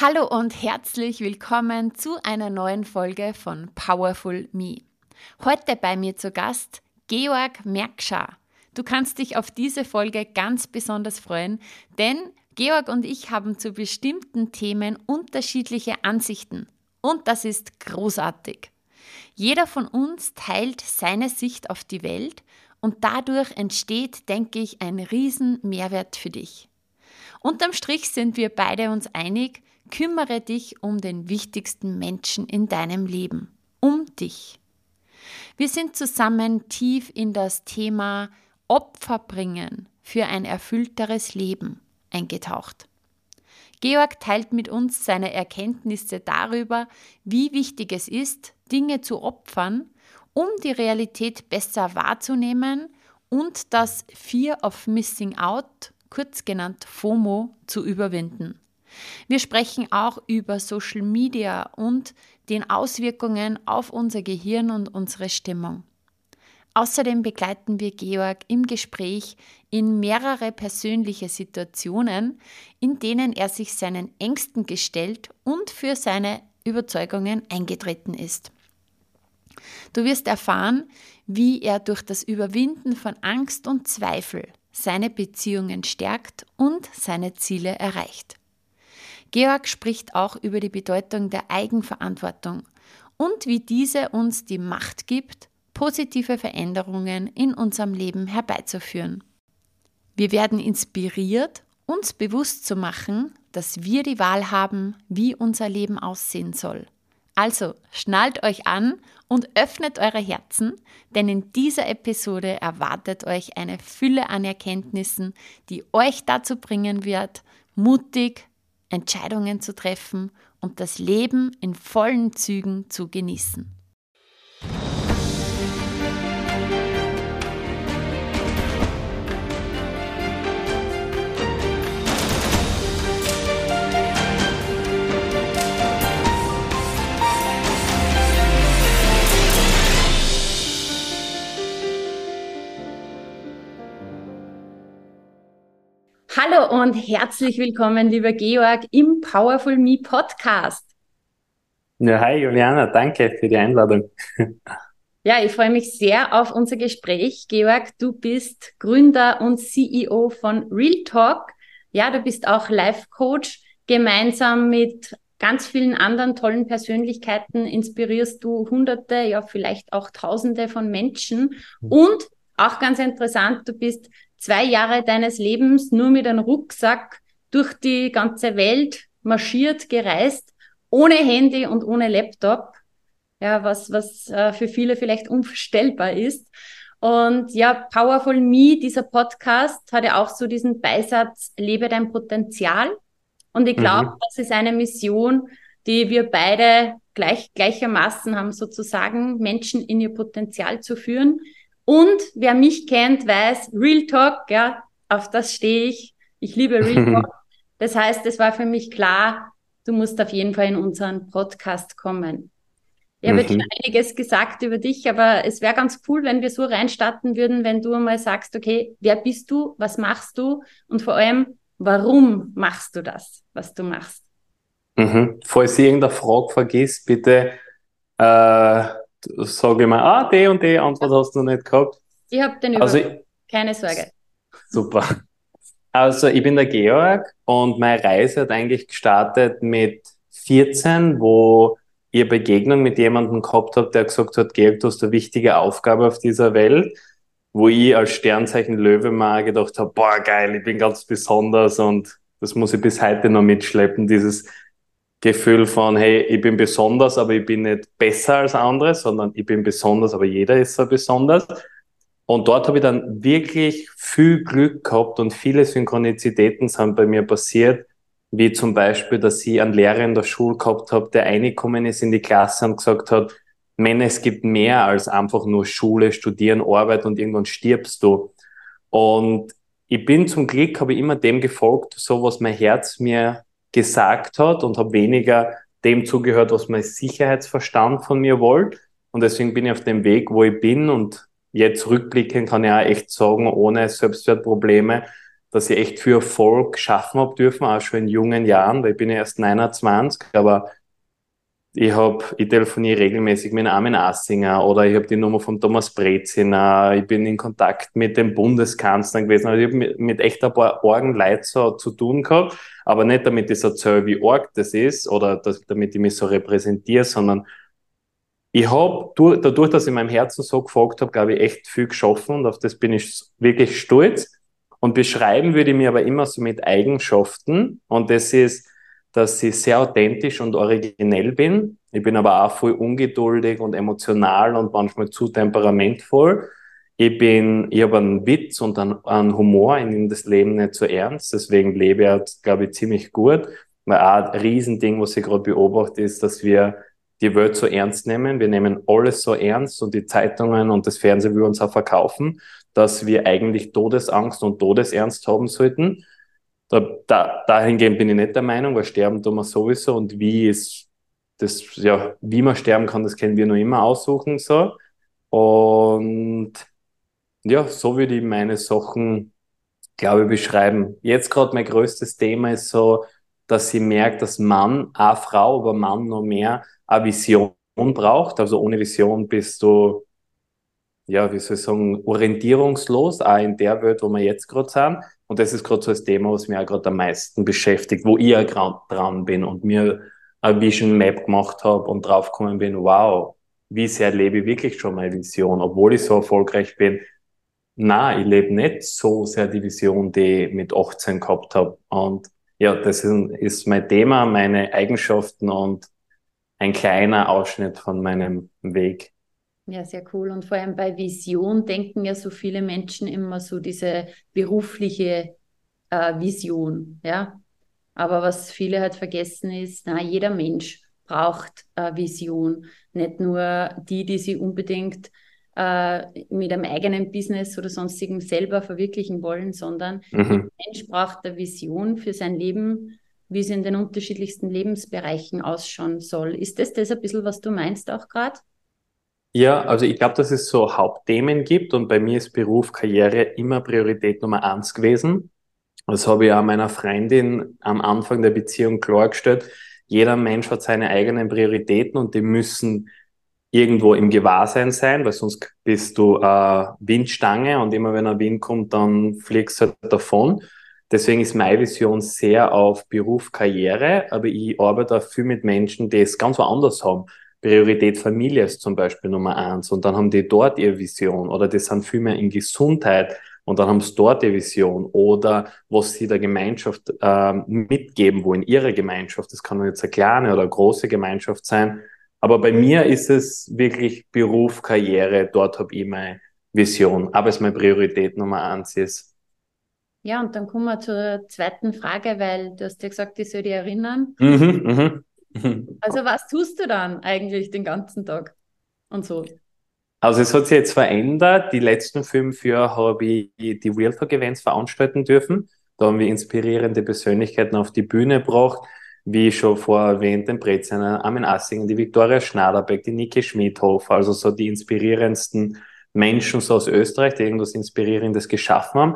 Hallo und herzlich willkommen zu einer neuen Folge von Powerful Me. Heute bei mir zu Gast Georg Merkschar. Du kannst dich auf diese Folge ganz besonders freuen, denn Georg und ich haben zu bestimmten Themen unterschiedliche Ansichten und das ist großartig. Jeder von uns teilt seine Sicht auf die Welt und dadurch entsteht, denke ich, ein riesen Mehrwert für dich. Unterm Strich sind wir beide uns einig, Kümmere dich um den wichtigsten Menschen in deinem Leben, um dich. Wir sind zusammen tief in das Thema Opfer bringen für ein erfüllteres Leben eingetaucht. Georg teilt mit uns seine Erkenntnisse darüber, wie wichtig es ist, Dinge zu opfern, um die Realität besser wahrzunehmen und das Fear of Missing Out, kurz genannt FOMO, zu überwinden. Wir sprechen auch über Social Media und den Auswirkungen auf unser Gehirn und unsere Stimmung. Außerdem begleiten wir Georg im Gespräch in mehrere persönliche Situationen, in denen er sich seinen Ängsten gestellt und für seine Überzeugungen eingetreten ist. Du wirst erfahren, wie er durch das Überwinden von Angst und Zweifel seine Beziehungen stärkt und seine Ziele erreicht. Georg spricht auch über die Bedeutung der Eigenverantwortung und wie diese uns die Macht gibt, positive Veränderungen in unserem Leben herbeizuführen. Wir werden inspiriert, uns bewusst zu machen, dass wir die Wahl haben, wie unser Leben aussehen soll. Also schnallt euch an und öffnet eure Herzen, denn in dieser Episode erwartet euch eine Fülle an Erkenntnissen, die euch dazu bringen wird, mutig, Entscheidungen zu treffen und das Leben in vollen Zügen zu genießen. Hallo und herzlich willkommen, lieber Georg, im Powerful Me Podcast. Ja, hi Juliana, danke für die Einladung. Ja, ich freue mich sehr auf unser Gespräch. Georg, du bist Gründer und CEO von Real Talk. Ja, du bist auch Life Coach. Gemeinsam mit ganz vielen anderen tollen Persönlichkeiten inspirierst du Hunderte, ja vielleicht auch Tausende von Menschen. Mhm. Und auch ganz interessant, du bist zwei Jahre deines Lebens nur mit einem Rucksack durch die ganze Welt marschiert, gereist, ohne Handy und ohne Laptop. Ja, was, was äh, für viele vielleicht unvorstellbar ist. Und ja, Powerful Me, dieser Podcast, hat ja auch so diesen Beisatz, lebe dein Potenzial. Und ich glaube, mhm. das ist eine Mission, die wir beide gleich, gleichermaßen haben, sozusagen Menschen in ihr Potenzial zu führen. Und wer mich kennt, weiß, Real Talk, ja, auf das stehe ich. Ich liebe Real Talk. Das heißt, es war für mich klar, du musst auf jeden Fall in unseren Podcast kommen. Ich habe mhm. schon einiges gesagt über dich, aber es wäre ganz cool, wenn wir so reinstarten würden, wenn du einmal sagst, okay, wer bist du, was machst du und vor allem, warum machst du das, was du machst? Mhm. Falls ich irgendeine Frage vergisst, bitte äh, sage ich mal, ah, die und die Antwort hast du noch nicht gehabt. Ich habe den Überblick. Also, Keine Sorge. Super. Also ich bin der Georg und meine Reise hat eigentlich gestartet mit 14, wo ich eine Begegnung mit jemandem gehabt habe, der gesagt hat, Georg, du hast eine wichtige Aufgabe auf dieser Welt, wo ich als Sternzeichen Löwe mal gedacht habe, boah geil, ich bin ganz besonders und das muss ich bis heute noch mitschleppen, dieses Gefühl von, hey, ich bin besonders, aber ich bin nicht besser als andere, sondern ich bin besonders, aber jeder ist so besonders. Und dort habe ich dann wirklich viel Glück gehabt und viele Synchronizitäten sind bei mir passiert, wie zum Beispiel, dass ich einen Lehrer in der Schule gehabt habe, der reingekommen ist in die Klasse und gesagt hat, Männer, es gibt mehr als einfach nur Schule, Studieren, Arbeit und irgendwann stirbst du. Und ich bin zum Glück, habe ich immer dem gefolgt, so was mein Herz mir gesagt hat und habe weniger dem zugehört, was mein Sicherheitsverstand von mir wollte. Und deswegen bin ich auf dem Weg, wo ich bin. Und jetzt rückblickend kann ich auch echt sagen, ohne Selbstwertprobleme, dass ich echt für Erfolg schaffen habe dürfen, auch schon in jungen Jahren, weil ich bin ja erst 29, aber ich habe, ich telefoniere regelmäßig mit Armin Assinger oder ich habe die Nummer von Thomas Breziner, ich bin in Kontakt mit dem Bundeskanzler gewesen, also ich habe mit, mit echt ein paar Orgenleuten so zu tun gehabt, aber nicht damit ich so erzähle, wie arg das ist oder dass, damit ich mich so repräsentiere, sondern ich habe dadurch, dass ich meinem Herzen so gefolgt habe, glaube ich, echt viel geschaffen und auf das bin ich wirklich stolz. Und beschreiben würde ich mir aber immer so mit Eigenschaften. Und das ist, dass ich sehr authentisch und originell bin. Ich bin aber auch voll ungeduldig und emotional und manchmal zu temperamentvoll. Ich bin, ich habe einen Witz und einen, einen Humor, ich nehme das Leben nicht so ernst, deswegen lebe ich glaube ich, ziemlich gut. Weil auch ein Riesending, was ich gerade beobachte, ist, dass wir die Welt so ernst nehmen. Wir nehmen alles so ernst und die Zeitungen und das Fernsehen will uns auch verkaufen dass wir eigentlich Todesangst und Todesernst haben sollten. Da, da, dahingehend bin ich nicht der Meinung, weil sterben tun wir sowieso und wie ist das, ja, wie man sterben kann, das können wir noch immer aussuchen, so. Und ja, so würde ich meine Sachen, glaube ich, beschreiben. Jetzt gerade mein größtes Thema ist so, dass ich merke, dass Mann, auch Frau, aber Mann noch mehr, eine Vision braucht. Also ohne Vision bist du ja, wie soll ich sagen, orientierungslos, auch in der Welt, wo wir jetzt gerade sind. Und das ist gerade so das Thema, was mich auch gerade am meisten beschäftigt, wo ich auch dran bin und mir eine Vision Map gemacht habe und draufgekommen bin, wow, wie sehr lebe ich wirklich schon meine Vision, obwohl ich so erfolgreich bin. Na, ich lebe nicht so sehr die Vision, die ich mit 18 gehabt habe. Und ja, das ist mein Thema, meine Eigenschaften und ein kleiner Ausschnitt von meinem Weg. Ja, sehr cool. Und vor allem bei Vision denken ja so viele Menschen immer so diese berufliche äh, Vision, ja. Aber was viele halt vergessen ist, na, jeder Mensch braucht äh, Vision. Nicht nur die, die sie unbedingt äh, mit einem eigenen Business oder sonstigem selber verwirklichen wollen, sondern mhm. der Mensch braucht eine Vision für sein Leben, wie es in den unterschiedlichsten Lebensbereichen ausschauen soll. Ist das das ein bisschen, was du meinst auch gerade? Ja, also ich glaube, dass es so Hauptthemen gibt und bei mir ist Beruf, Karriere immer Priorität Nummer eins gewesen. Das habe ich auch meiner Freundin am Anfang der Beziehung klargestellt. Jeder Mensch hat seine eigenen Prioritäten und die müssen irgendwo im Gewahrsein sein, weil sonst bist du äh, Windstange und immer wenn ein Wind kommt, dann fliegst du halt davon. Deswegen ist meine Vision sehr auf Beruf, Karriere, aber ich arbeite auch viel mit Menschen, die es ganz woanders haben. Priorität Familie ist zum Beispiel Nummer eins und dann haben die dort ihre Vision oder die sind viel mehr in Gesundheit und dann haben sie dort ihre Vision oder was sie der Gemeinschaft äh, mitgeben wollen, ihre Gemeinschaft. Das kann jetzt eine kleine oder eine große Gemeinschaft sein. Aber bei mir ist es wirklich Beruf, Karriere, dort habe ich meine Vision, aber es meine Priorität Nummer eins ist. Ja, und dann kommen wir zur zweiten Frage, weil du hast ja gesagt, ich soll dich erinnern. Mhm, mhm. Also was tust du dann eigentlich den ganzen Tag und so? Also es hat sich jetzt verändert. Die letzten fünf Jahre habe ich die Real Talk Events veranstalten dürfen. Da haben wir inspirierende Persönlichkeiten auf die Bühne gebracht, wie schon vorher erwähnt, den Breziner, Armin Assingen, die Viktoria Schnaderbeck, die Niki Schmidhofer, also so die inspirierendsten Menschen so aus Österreich, die irgendwas Inspirierendes geschaffen haben.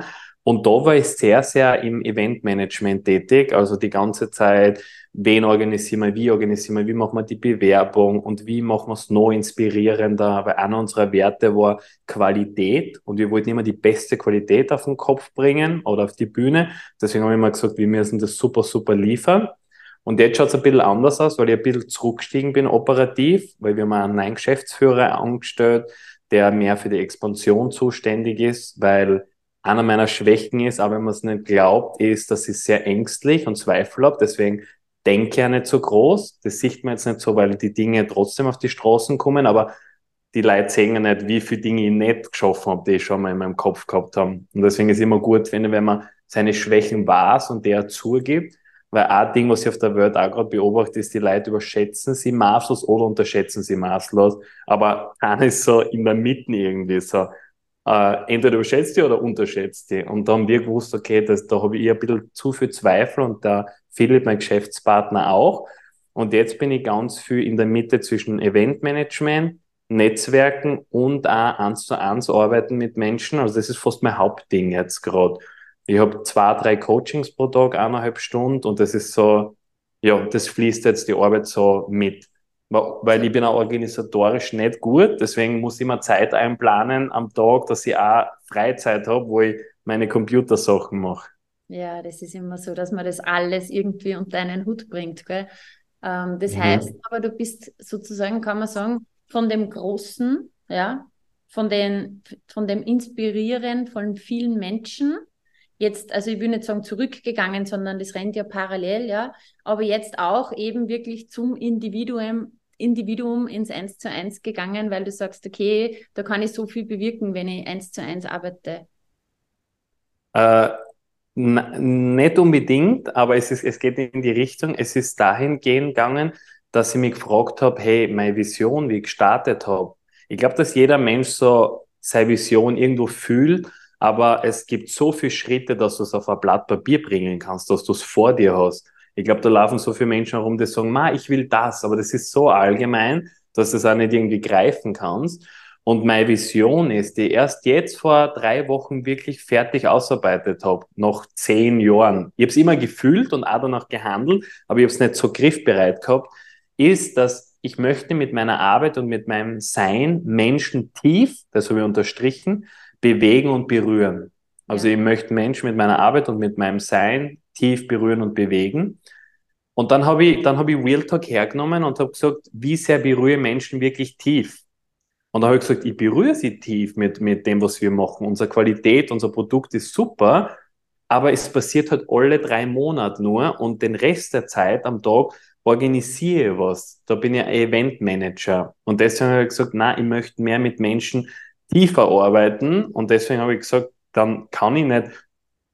Und da war ich sehr, sehr im Eventmanagement tätig, also die ganze Zeit, wen organisieren wir, wie organisieren wir, wie machen wir die Bewerbung und wie machen wir es noch inspirierender, weil einer unserer Werte war Qualität und wir wollten immer die beste Qualität auf den Kopf bringen oder auf die Bühne. Deswegen haben wir immer gesagt, wir müssen das super, super liefern. Und jetzt schaut es ein bisschen anders aus, weil ich ein bisschen zurückgestiegen bin operativ, weil wir mal einen neuen Geschäftsführer angestellt, der mehr für die Expansion zuständig ist, weil einer meiner Schwächen ist, aber wenn man es nicht glaubt, ist, dass ich sehr ängstlich und Zweifel habe. Deswegen denke ich ja nicht so groß. Das sieht man jetzt nicht so, weil die Dinge trotzdem auf die Straßen kommen, aber die Leute sehen ja nicht, wie viele Dinge ich nicht geschaffen habe, die ich schon mal in meinem Kopf gehabt habe. Und deswegen ist es immer gut, wenn, wenn man seine Schwächen weiß und der zugibt. Weil ein Ding, was ich auf der Welt auch gerade beobachte, ist, die Leute überschätzen sie maßlos oder unterschätzen sie maßlos. Aber einer ist so in der Mitte irgendwie so. Äh, entweder überschätzt die oder unterschätzt die. Und da haben wir gewusst, okay, das, da habe ich ein bisschen zu viel Zweifel und der Philipp, mein Geschäftspartner, auch. Und jetzt bin ich ganz viel in der Mitte zwischen Eventmanagement, Netzwerken und auch eins zu eins arbeiten mit Menschen. Also das ist fast mein Hauptding jetzt gerade. Ich habe zwei, drei Coachings pro Tag, eineinhalb Stunden und das ist so, ja, das fließt jetzt die Arbeit so mit. Weil ich bin auch organisatorisch nicht gut, deswegen muss ich immer Zeit einplanen am Tag, dass ich auch Freizeit habe, wo ich meine Computersachen mache. Ja, das ist immer so, dass man das alles irgendwie unter einen Hut bringt. Gell? Ähm, das mhm. heißt aber, du bist sozusagen, kann man sagen, von dem Großen, ja, von, den, von dem Inspirieren von vielen Menschen. Jetzt, also ich will nicht sagen zurückgegangen, sondern das rennt ja parallel, ja, aber jetzt auch eben wirklich zum Individuum, Individuum ins Eins zu eins gegangen, weil du sagst, okay, da kann ich so viel bewirken, wenn ich eins zu eins arbeite. Äh, nicht unbedingt, aber es, ist, es geht in die Richtung, es ist dahingehend gegangen, dass ich mich gefragt habe, hey, meine Vision, wie ich gestartet habe. Ich glaube, dass jeder Mensch so seine Vision irgendwo fühlt, aber es gibt so viele Schritte, dass du es auf ein Blatt Papier bringen kannst, dass du es vor dir hast. Ich glaube, da laufen so viele Menschen herum, die sagen, ma, ich will das, aber das ist so allgemein, dass du es auch nicht irgendwie greifen kannst. Und meine Vision ist, die erst jetzt vor drei Wochen wirklich fertig ausarbeitet habe, nach zehn Jahren. Ich habe es immer gefühlt und auch danach gehandelt, aber ich habe es nicht so griffbereit gehabt ist, dass ich möchte mit meiner Arbeit und mit meinem Sein Menschen tief, das habe ich unterstrichen, bewegen und berühren. Also ich möchte Menschen mit meiner Arbeit und mit meinem Sein tief berühren und bewegen. Und dann habe ich, dann ich Real Talk hergenommen und habe gesagt, wie sehr berühre Menschen wirklich tief? Und da habe ich gesagt, ich berühre sie tief mit, mit dem, was wir machen. Unsere Qualität, unser Produkt ist super, aber es passiert halt alle drei Monate nur und den Rest der Zeit am Tag organisiere was. Da bin ich ein Eventmanager. Und deswegen habe ich gesagt, na, ich möchte mehr mit Menschen tiefer arbeiten. Und deswegen habe ich gesagt, dann kann ich nicht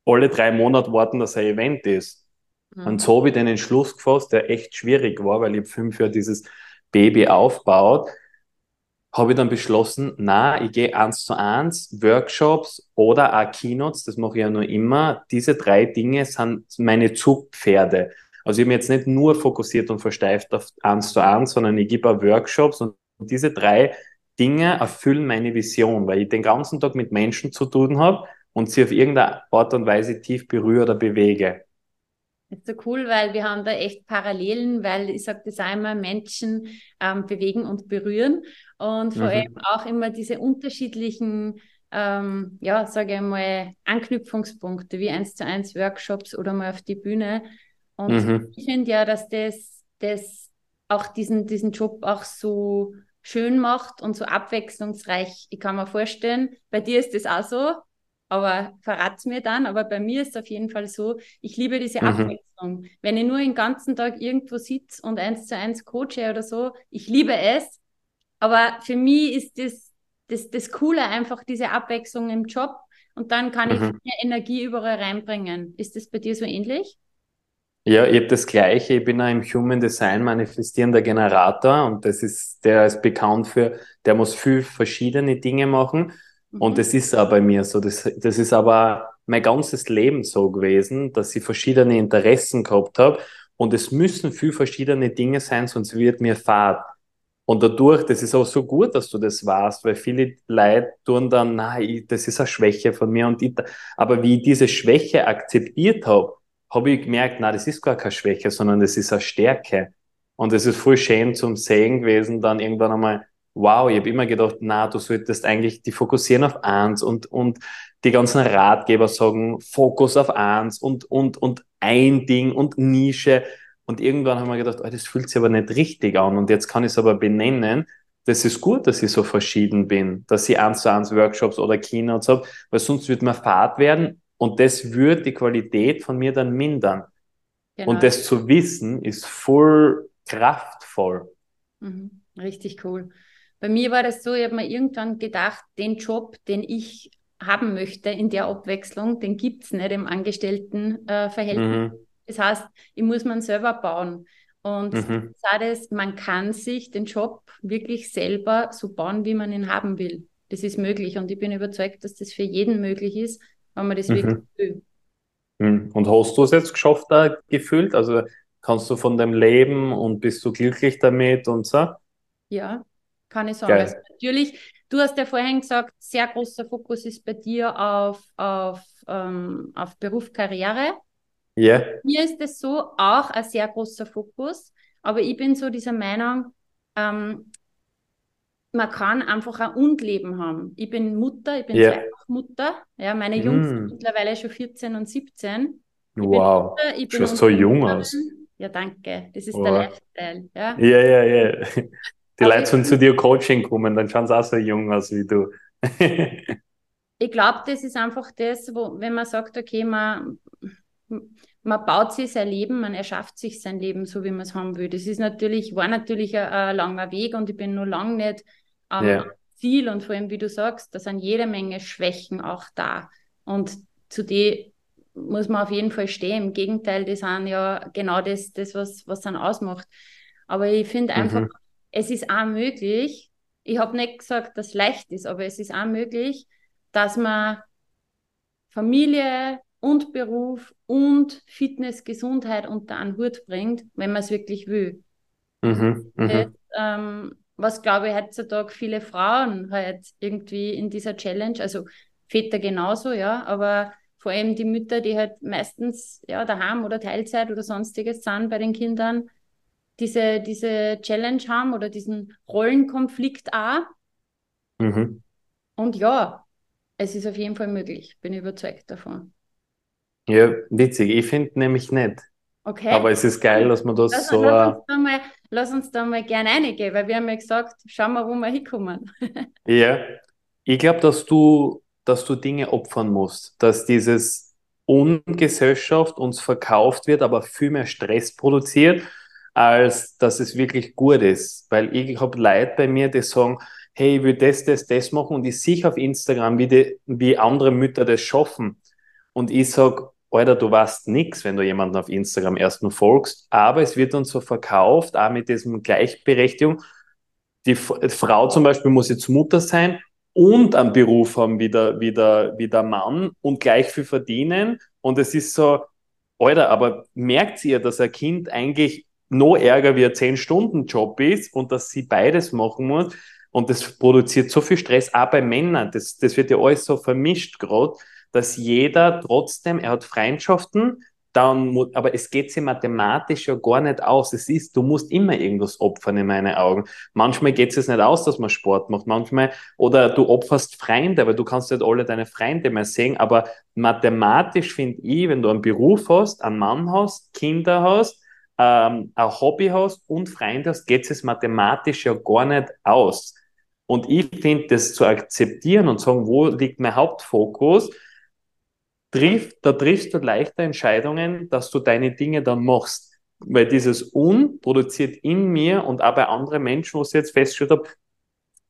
alle drei Monate warten, dass ein Event ist. Mhm. Und so habe ich den Entschluss gefasst, der echt schwierig war, weil ich fünf Jahre dieses Baby aufbaut, habe ich dann beschlossen, na, ich gehe eins zu eins, Workshops oder auch Keynotes, das mache ich ja nur immer. Diese drei Dinge sind meine Zugpferde. Also ich bin jetzt nicht nur fokussiert und versteift auf eins zu eins, sondern ich gebe auch Workshops und diese drei Dinge erfüllen meine Vision, weil ich den ganzen Tag mit Menschen zu tun habe und sie auf irgendeine Art und Weise tief berühre oder bewege. Das ist so cool, weil wir haben da echt Parallelen, weil ich sage das einmal, Menschen ähm, bewegen und berühren und vor mhm. allem auch immer diese unterschiedlichen ähm, ja, sage ich mal, Anknüpfungspunkte wie eins zu eins Workshops oder mal auf die Bühne, und mhm. ich finde ja, dass das, das auch diesen, diesen Job auch so schön macht und so abwechslungsreich. Ich kann mir vorstellen, bei dir ist das auch so, aber verrat's mir dann. Aber bei mir ist es auf jeden Fall so, ich liebe diese mhm. Abwechslung. Wenn ich nur den ganzen Tag irgendwo sitze und eins zu eins coache oder so, ich liebe es. Aber für mich ist das, das, das Coole einfach diese Abwechslung im Job und dann kann mhm. ich mehr Energie überall reinbringen. Ist das bei dir so ähnlich? Ja, ich habe das Gleiche. Ich bin ein im Human Design manifestierender Generator und das ist, der ist bekannt für, der muss viel verschiedene Dinge machen. Mhm. Und das ist auch bei mir so. Das, das ist aber mein ganzes Leben so gewesen, dass ich verschiedene Interessen gehabt habe. Und es müssen viel verschiedene Dinge sein, sonst wird mir fad. Und dadurch, das ist auch so gut, dass du das warst, weil viele Leute tun dann, nein, das ist eine Schwäche von mir und ich, aber wie ich diese Schwäche akzeptiert habe, habe ich gemerkt, na, das ist gar keine Schwäche, sondern das ist eine Stärke. Und es ist voll schön zum Sehen gewesen, dann irgendwann einmal, wow, ich habe immer gedacht, na, du solltest eigentlich die fokussieren auf eins und, und die ganzen Ratgeber sagen, Fokus auf eins und, und, und ein Ding und Nische. Und irgendwann haben wir gedacht, oh, das fühlt sich aber nicht richtig an. Und jetzt kann ich es aber benennen. Das ist gut, dass ich so verschieden bin, dass ich eins zu eins Workshops oder Keynotes habe, weil sonst wird man fad werden und das wird die Qualität von mir dann mindern. Genau. Und das zu wissen ist voll kraftvoll. Mhm. Richtig cool. Bei mir war das so, ich habe mir irgendwann gedacht, den Job, den ich haben möchte in der Abwechslung, den gibt es nicht im Angestelltenverhältnis. Äh, mhm. Das heißt, ich muss man selber bauen. Und mhm. das, man kann sich den Job wirklich selber so bauen, wie man ihn haben will. Das ist möglich und ich bin überzeugt, dass das für jeden möglich ist, wenn man das mhm. wirklich will. Mhm. Und hast du es jetzt geschafft, da gefühlt? Also kannst du von deinem Leben und bist du glücklich damit und so? Ja, kann ich sagen. Also natürlich, du hast ja vorhin gesagt, sehr großer Fokus ist bei dir auf, auf, ähm, auf Beruf, Karriere. Ja. Yeah. Mir ist es so auch ein sehr großer Fokus, aber ich bin so dieser Meinung, ähm, man kann einfach ein Und-Leben haben. Ich bin Mutter, ich bin yeah. Mutter. Ja, meine Jungs mm. sind mittlerweile schon 14 und 17. Ich wow, Mutter, ich bin so jung aus. Ja, danke. Das ist wow. der Lifestyle. Ja, ja, ja. ja. Die also Leute sind zu dir Coaching kommen, dann schauen sie auch so jung aus wie du. ich glaube, das ist einfach das, wo, wenn man sagt, okay, man, man baut sich sein Leben, man erschafft sich sein Leben so, wie man es haben will. Das ist natürlich, war natürlich ein, ein langer Weg und ich bin noch lange nicht am yeah. Ziel und vor allem, wie du sagst, da sind jede Menge Schwächen auch da. Und zu denen muss man auf jeden Fall stehen. Im Gegenteil, die sind ja genau das, das was, was dann ausmacht. Aber ich finde einfach, mhm. Es ist auch möglich, ich habe nicht gesagt, dass es leicht ist, aber es ist auch möglich, dass man Familie, und Beruf und Fitness, Gesundheit unter einen Hut bringt, wenn man es wirklich will. Mhm, mhm, das, ähm, was glaube ich heutzutage viele Frauen halt irgendwie in dieser Challenge, also Väter genauso, ja, aber vor allem die Mütter, die halt meistens ja daheim oder Teilzeit oder sonstiges sind bei den Kindern, diese, diese Challenge haben oder diesen Rollenkonflikt auch. Mhm. Und ja, es ist auf jeden Fall möglich, bin überzeugt davon. Ja, witzig. Ich finde nämlich nicht. Okay. Aber es ist geil, dass man das lass, so. Lass uns, da mal, lass uns da mal gerne reingehen, weil wir haben ja gesagt, schauen wir, wo wir hinkommen. ja. Ich glaube, dass du, dass du Dinge opfern musst, dass dieses Ungesellschaft uns verkauft wird, aber viel mehr Stress produziert, als dass es wirklich gut ist. Weil ich habe Leute bei mir, die sagen, hey, ich will das, das, das machen und ich sehe auf Instagram, wie, die, wie andere Mütter das schaffen. Und ich sage, Alter, du weißt nichts, wenn du jemanden auf Instagram erst nur folgst, aber es wird uns so verkauft, auch mit diesem Gleichberechtigung. Die Frau zum Beispiel muss jetzt Mutter sein und einen Beruf haben wie der, wie der, wie der Mann und gleich viel verdienen. Und es ist so, Alter, aber merkt ihr, dass ein Kind eigentlich noch ärger wie ein 10-Stunden-Job ist und dass sie beides machen muss? Und das produziert so viel Stress, auch bei Männern. Das, das wird ja alles so vermischt gerade dass jeder trotzdem, er hat Freundschaften, dann, aber es geht sich mathematisch ja gar nicht aus. Es ist, du musst immer irgendwas opfern in meinen Augen. Manchmal geht es nicht aus, dass man Sport macht. Manchmal, oder du opferst Freunde, aber du kannst nicht alle deine Freunde mehr sehen. Aber mathematisch finde ich, wenn du einen Beruf hast, einen Mann hast, Kinder hast, ähm, ein Hobby hast und Freunde hast, geht es mathematisch ja gar nicht aus. Und ich finde, das zu akzeptieren und sagen, wo liegt mein Hauptfokus, triff, da triffst du leichter Entscheidungen, dass du deine Dinge dann machst. Weil dieses Un produziert in mir und auch bei anderen Menschen, wo ich jetzt festgestellt habe,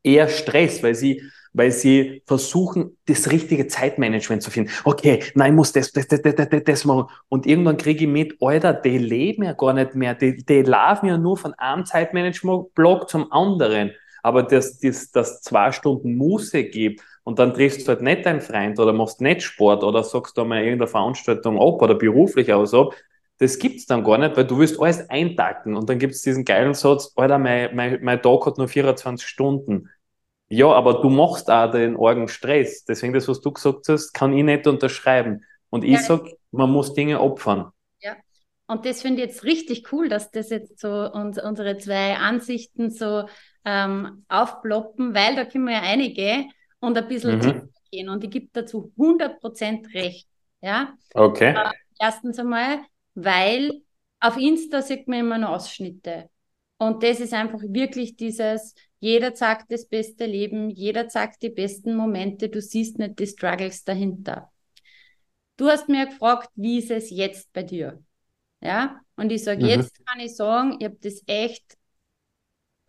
eher Stress, weil sie, weil sie versuchen, das richtige Zeitmanagement zu finden. Okay, nein, ich muss das, das, das, das, das, das machen. Und irgendwann kriege ich mit, Alter, die leben ja gar nicht mehr. Die, die laufen ja nur von einem Zeitmanagement-Block zum anderen. Aber dass das, das zwei Stunden Muße gibt und dann triffst du halt nicht deinen Freund oder machst nicht Sport oder sagst du mal irgendeine Veranstaltung ab oder beruflich aus ab, das gibt's dann gar nicht, weil du willst alles eintacken und dann gibt's diesen geilen Satz, Alter, mein, mein, mein Tag hat nur 24 Stunden. Ja, aber du machst auch den Orgen Stress. Deswegen das, was du gesagt hast, kann ich nicht unterschreiben. Und ich ja. sag, man muss Dinge opfern. Ja. Und das finde ich jetzt richtig cool, dass das jetzt so uns, unsere zwei Ansichten so ähm, aufploppen, weil da können wir ja einige und ein bisschen mhm. gehen. Und ich gebe dazu 100% recht. Ja? Okay. Äh, erstens einmal, weil auf Insta sieht man immer nur Ausschnitte. Und das ist einfach wirklich dieses, jeder zeigt das beste Leben, jeder zeigt die besten Momente, du siehst nicht die Struggles dahinter. Du hast mir gefragt, wie ist es jetzt bei dir? Ja, und ich sage, mhm. jetzt kann ich sagen, ich habe das echt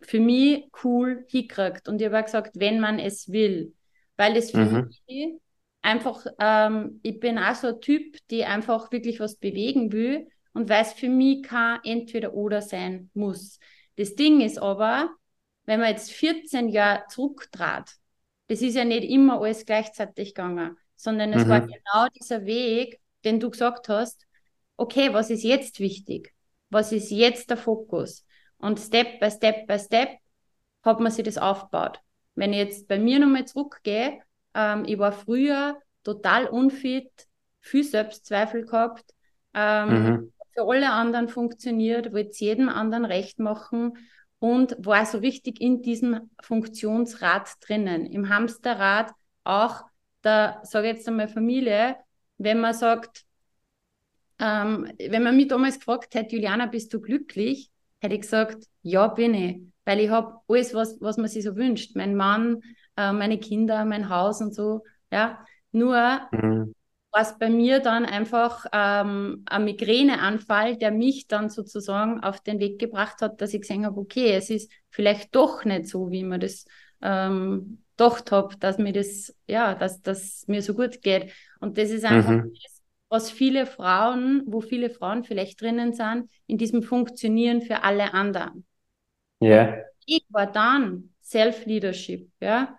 für mich cool hingekriegt. Und ich habe gesagt, wenn man es will, weil es für mhm. einfach, ähm, ich bin auch so ein Typ, die einfach wirklich was bewegen will. und weil es für mich kein Entweder-Oder sein muss. Das Ding ist aber, wenn man jetzt 14 Jahre zurücktrat, das ist ja nicht immer alles gleichzeitig gegangen, sondern es mhm. war genau dieser Weg, den du gesagt hast, okay, was ist jetzt wichtig? Was ist jetzt der Fokus? Und Step by Step by Step hat man sich das aufgebaut. Wenn ich jetzt bei mir nochmal zurückgehe, ähm, ich war früher total unfit, viel Selbstzweifel gehabt, ähm, mhm. Für alle anderen funktioniert, wollte es jedem anderen recht machen und war so richtig in diesem Funktionsrad drinnen. Im Hamsterrad auch, da sage ich jetzt einmal Familie, wenn man sagt, ähm, wenn man mich damals gefragt hätte, Juliana, bist du glücklich? Hätte ich gesagt, ja, bin ich. Weil ich habe alles, was, was man sich so wünscht. Mein Mann, äh, meine Kinder, mein Haus und so. Ja. Nur mhm. Was bei mir dann einfach ähm, ein Migräneanfall, der mich dann sozusagen auf den Weg gebracht hat, dass ich gesehen habe, okay, es ist vielleicht doch nicht so, wie man das ähm, gedacht habe, dass mir das, ja, dass das mir so gut geht. Und das ist einfach mhm. das, was viele Frauen, wo viele Frauen vielleicht drinnen sind, in diesem Funktionieren für alle anderen. Ja. Yeah. Ich war dann Self-Leadership, ja.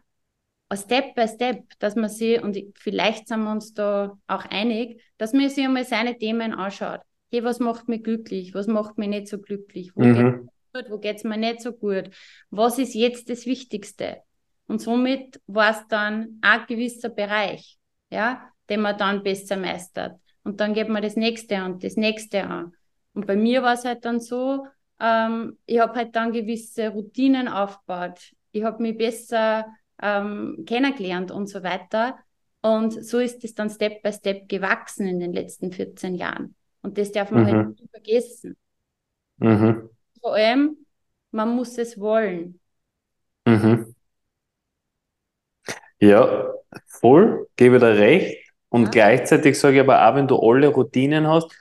Step by Step, dass man sie, und vielleicht sind wir uns da auch einig, dass man sich einmal seine Themen anschaut. Hey, was macht mich glücklich? Was macht mich nicht so glücklich? Wo mhm. geht es mir nicht so gut? Was ist jetzt das Wichtigste? Und somit war es dann ein gewisser Bereich, ja, den man dann besser meistert. Und dann geht man das nächste und das nächste an. Und bei mir war es halt dann so, ähm, ich habe halt dann gewisse Routinen aufgebaut. Ich habe mich besser ähm, kennengelernt und so weiter. Und so ist es dann Step by Step gewachsen in den letzten 14 Jahren. Und das darf man halt mhm. halt nicht vergessen. Mhm. Vor allem, man muss es wollen. Mhm. Ja, voll, gebe dir recht. Und ja. gleichzeitig sage ich aber auch, wenn du alle Routinen hast,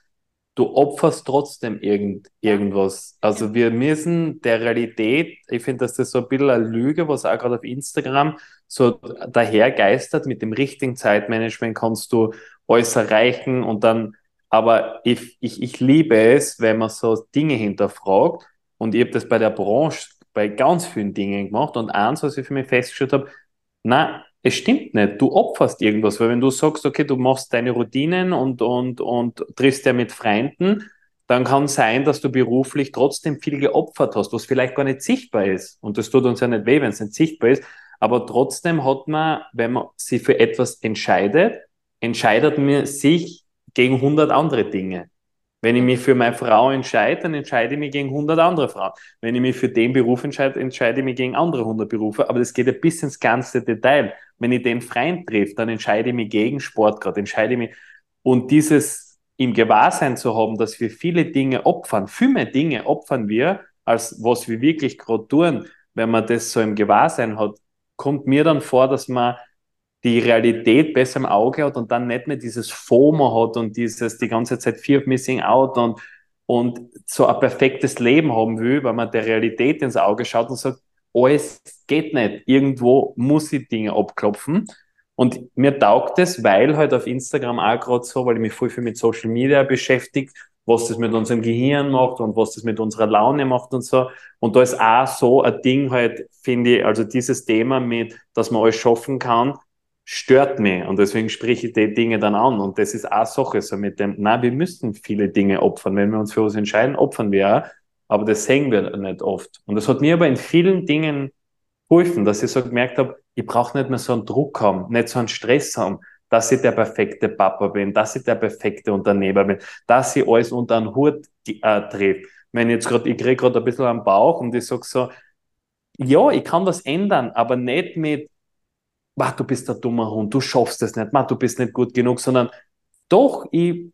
du opferst trotzdem irgend, irgendwas. Also wir müssen der Realität, ich finde, dass das so ein bisschen eine Lüge, was auch gerade auf Instagram so dahergeistert, mit dem richtigen Zeitmanagement kannst du alles erreichen und dann, aber ich, ich, ich liebe es, wenn man so Dinge hinterfragt und ich habe das bei der Branche bei ganz vielen Dingen gemacht und eins, was ich für mich festgestellt habe, na, es stimmt nicht. Du opferst irgendwas, weil wenn du sagst, okay, du machst deine Routinen und, und, und triffst ja mit Freunden, dann kann sein, dass du beruflich trotzdem viel geopfert hast, was vielleicht gar nicht sichtbar ist. Und das tut uns ja nicht weh, wenn es nicht sichtbar ist. Aber trotzdem hat man, wenn man sich für etwas entscheidet, entscheidet man sich gegen 100 andere Dinge. Wenn ich mich für meine Frau entscheide, dann entscheide ich mich gegen 100 andere Frauen. Wenn ich mich für den Beruf entscheide, entscheide ich mich gegen andere 100 Berufe. Aber das geht ein bisschen ins ganze Detail. Wenn ich den Freund treffe, dann entscheide ich mich gegen Sport gerade, entscheide ich mich. Und dieses im Gewahrsein zu haben, dass wir viele Dinge opfern, viel mehr Dinge opfern wir, als was wir wirklich gerade tun, wenn man das so im Gewahrsein hat, kommt mir dann vor, dass man die Realität besser im Auge hat und dann nicht mehr dieses FOMO hat und dieses die ganze Zeit Fear of Missing Out und, und so ein perfektes Leben haben will, weil man der Realität ins Auge schaut und sagt, alles geht nicht. Irgendwo muss ich Dinge abklopfen. Und mir taugt es, weil halt auf Instagram auch gerade so, weil ich mich voll viel mit Social Media beschäftige, was das mit unserem Gehirn macht und was das mit unserer Laune macht und so. Und da ist auch so ein Ding halt, finde ich, also dieses Thema mit, dass man alles schaffen kann, stört mich. Und deswegen spreche ich die Dinge dann an. Und das ist auch Sache so mit dem, na, wir müssen viele Dinge opfern. Wenn wir uns für was entscheiden, opfern wir auch. Aber das sehen wir nicht oft. Und das hat mir aber in vielen Dingen geholfen, dass ich so gemerkt habe, ich brauche nicht mehr so einen Druck haben, nicht so einen Stress haben, dass ich der perfekte Papa bin, dass ich der perfekte Unternehmer bin, dass ich alles unter einen Hut äh, treffe. Wenn jetzt gerade, ich kriege gerade ein bisschen am Bauch und ich sage so, ja, ich kann was ändern, aber nicht mit, du bist der dumme Hund, du schaffst es nicht, du bist nicht gut genug, sondern doch, ich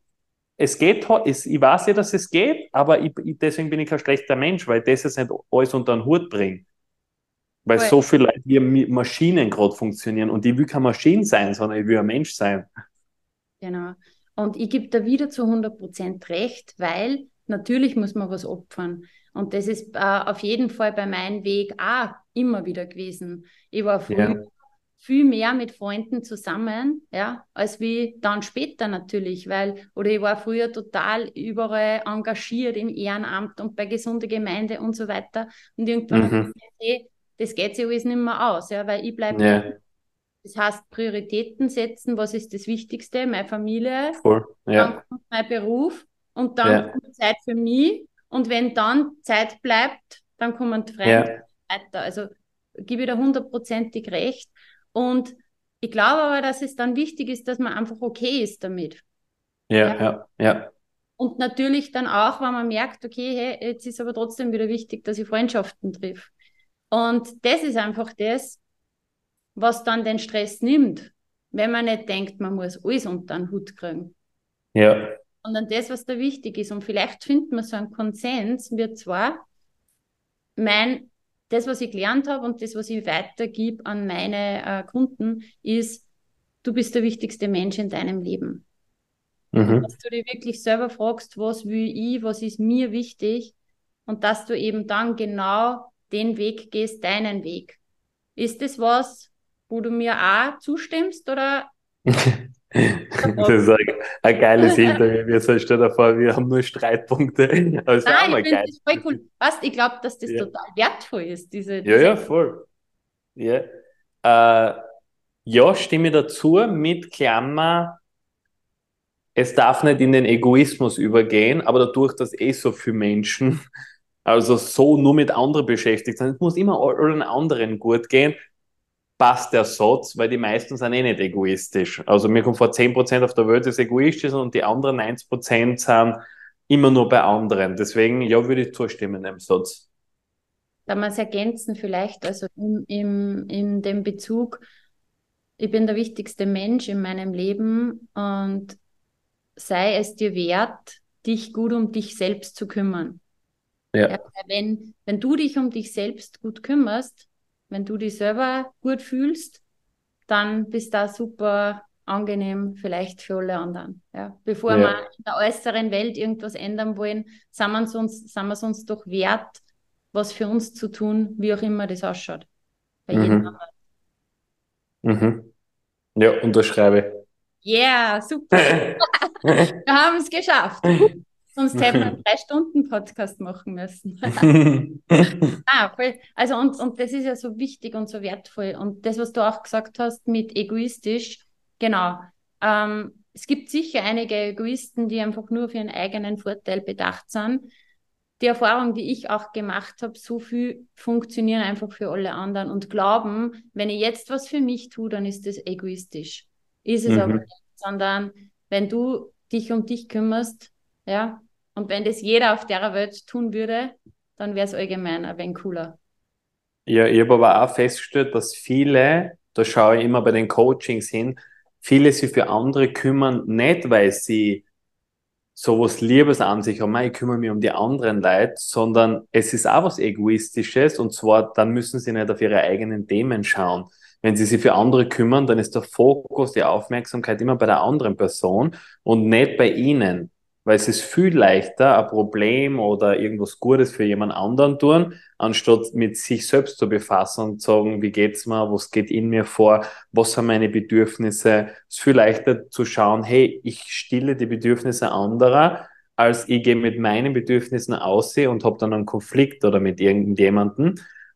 es geht, es, ich weiß ja, dass es geht, aber ich, deswegen bin ich kein schlechter Mensch, weil das jetzt nicht alles unter den Hut bringt. Weil cool. so viele Leute wie Maschinen gerade funktionieren und ich will keine Maschine sein, sondern ich will ein Mensch sein. Genau. Und ich gebe da wieder zu 100% recht, weil natürlich muss man was opfern. Und das ist äh, auf jeden Fall bei meinem Weg auch immer wieder gewesen. Ich war früher ja. Viel mehr mit Freunden zusammen, ja, als wie dann später natürlich, weil, oder ich war früher total überall engagiert im Ehrenamt und bei gesunder Gemeinde und so weiter. Und irgendwann mhm. habe ich das geht sich alles nicht mehr aus, ja, weil ich bleibe. Ja. Das heißt, Prioritäten setzen, was ist das Wichtigste? Meine Familie, Voll. Ja. dann kommt mein Beruf und dann ja. kommt Zeit für mich. Und wenn dann Zeit bleibt, dann kommen Freunde ja. weiter. Also gebe ich da hundertprozentig recht. Und ich glaube aber, dass es dann wichtig ist, dass man einfach okay ist damit. Ja, ja, ja. Und natürlich dann auch, wenn man merkt, okay, hey, jetzt ist aber trotzdem wieder wichtig, dass ich Freundschaften triff. Und das ist einfach das, was dann den Stress nimmt, wenn man nicht denkt, man muss alles unter den Hut kriegen. Ja. Sondern das, was da wichtig ist. Und vielleicht findet man so einen Konsens, wir zwar, mein das, was ich gelernt habe und das, was ich weitergebe an meine äh, Kunden, ist, du bist der wichtigste Mensch in deinem Leben. Mhm. Dass du dir wirklich selber fragst, was will ich, was ist mir wichtig und dass du eben dann genau den Weg gehst, deinen Weg. Ist das was, wo du mir auch zustimmst oder das ist ein, ein geiles Interview. Wir so stell dir vor, wir haben nur Streitpunkte. Aber ist Nein, ich finde das voll cool. Weißt, ich glaube, dass das ja. total wertvoll ist. Diese, diese ja, ja, voll. Ja. Äh, ja, stimme dazu mit Klammer. Es darf nicht in den Egoismus übergehen, aber dadurch, dass eh so viele Menschen also so nur mit anderen beschäftigt sind, es muss immer allen anderen gut gehen, passt der Satz, weil die meisten sind eh nicht egoistisch. Also mir kommt vor 10% auf der Welt ist egoistisch und die anderen 90% sind immer nur bei anderen. Deswegen, ja, würde ich zustimmen dem Satz. Da man es ergänzen vielleicht, also im, im, in dem Bezug, ich bin der wichtigste Mensch in meinem Leben und sei es dir wert, dich gut um dich selbst zu kümmern. Ja. ja wenn, wenn du dich um dich selbst gut kümmerst, wenn du dich selber gut fühlst, dann bist du super angenehm vielleicht für alle anderen. Ja? Bevor ja. wir in der äußeren Welt irgendwas ändern wollen, sind wir, uns, sind wir es uns doch wert, was für uns zu tun, wie auch immer das ausschaut. Bei mhm. jedem anderen. Mhm. Ja, unterschreibe. Ja, yeah, super. wir haben es geschafft. Sonst hätten wir einen drei Stunden Podcast machen müssen. ah, voll. Also und, und das ist ja so wichtig und so wertvoll. Und das, was du auch gesagt hast mit egoistisch, genau. Ähm, es gibt sicher einige Egoisten, die einfach nur für ihren eigenen Vorteil bedacht sind. Die Erfahrung, die ich auch gemacht habe, so viel funktionieren einfach für alle anderen und glauben, wenn ich jetzt was für mich tue, dann ist das egoistisch. Ist es mhm. aber nicht, sondern wenn du dich um dich kümmerst, ja, und wenn das jeder auf der Welt tun würde, dann wäre es allgemein ein wenig cooler. Ja, ich habe aber auch festgestellt, dass viele, da schaue ich immer bei den Coachings hin, viele sich für andere kümmern, nicht weil sie sowas Liebes an sich haben, ich kümmere mich um die anderen Leute, sondern es ist auch was Egoistisches und zwar, dann müssen sie nicht auf ihre eigenen Themen schauen. Wenn sie sich für andere kümmern, dann ist der Fokus, die Aufmerksamkeit immer bei der anderen Person und nicht bei ihnen. Weil es ist viel leichter, ein Problem oder irgendwas Gutes für jemand anderen tun, anstatt mit sich selbst zu befassen und zu sagen, wie geht's mir, was geht in mir vor, was sind meine Bedürfnisse. Es ist viel leichter zu schauen, hey, ich stille die Bedürfnisse anderer, als ich gehe mit meinen Bedürfnissen aussehe und habe dann einen Konflikt oder mit irgendjemandem.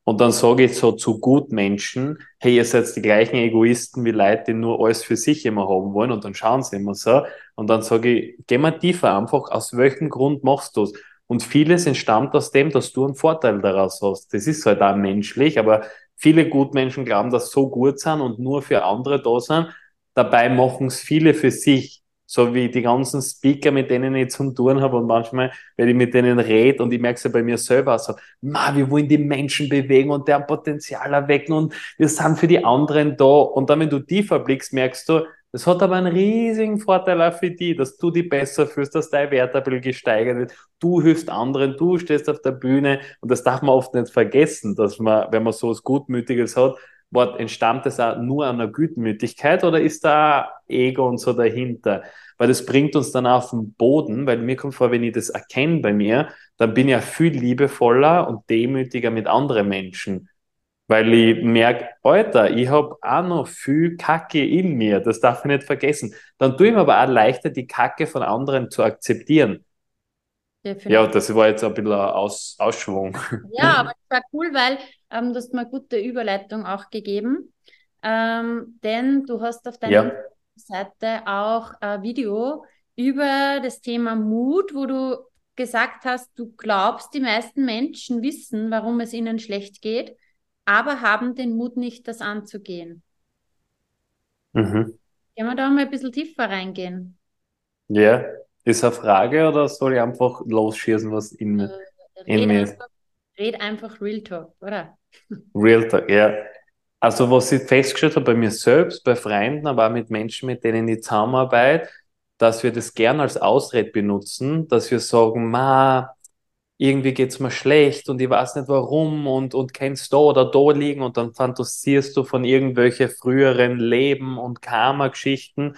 Und dann sage ich so zu Gutmenschen, hey, ihr seid die gleichen Egoisten wie Leute, die nur alles für sich immer haben wollen und dann schauen sie immer so. Und dann sage ich, geh mal tiefer einfach, aus welchem Grund machst du es? Und vieles entstammt aus dem, dass du einen Vorteil daraus hast. Das ist halt auch menschlich, aber viele Gutmenschen glauben, dass so gut sind und nur für andere da sind. Dabei machen es viele für sich so wie die ganzen Speaker, mit denen ich zu tun habe und manchmal, wenn ich mit denen rede und ich merke es ja bei mir selber so, ma, wir wollen die Menschen bewegen und deren Potenzial erwecken und wir sind für die anderen da. Und dann, wenn du tiefer blickst, merkst du, das hat aber einen riesigen Vorteil auch für die, dass du dich besser fühlst, dass dein Wert ein bisschen gesteigert wird. Du hilfst anderen, du stehst auf der Bühne und das darf man oft nicht vergessen, dass man, wenn man so was Gutmütiges hat, Wort, entstammt das auch nur an der Gütmütigkeit oder ist da Ego und so dahinter? Weil das bringt uns dann auf den Boden, weil mir kommt vor, wenn ich das erkenne bei mir, dann bin ich ja viel liebevoller und demütiger mit anderen Menschen. Weil ich merke, Alter, ich habe auch noch viel Kacke in mir, das darf ich nicht vergessen. Dann tue ich mir aber auch leichter, die Kacke von anderen zu akzeptieren. Definitiv. Ja, das war jetzt ein bisschen ein Aus Ausschwung. Ja, aber es war cool, weil ähm, du hast eine gute Überleitung auch gegeben. Ähm, denn du hast auf deiner ja. Seite auch ein Video über das Thema Mut, wo du gesagt hast, du glaubst, die meisten Menschen wissen, warum es ihnen schlecht geht, aber haben den Mut nicht, das anzugehen. Mhm. Können wir da mal ein bisschen tiefer reingehen? Ja. Ist eine Frage oder soll ich einfach losschießen, was in, äh, in mir ist? Red einfach Real Talk, oder? Real Talk, ja. Also, was ich festgestellt habe bei mir selbst, bei Freunden, aber auch mit Menschen, mit denen ich zusammenarbeite, dass wir das gern als Ausrede benutzen, dass wir sagen, ma, irgendwie geht's mir schlecht und ich weiß nicht warum und, und kennst da oder da liegen und dann fantasierst du von irgendwelche früheren Leben und Karma-Geschichten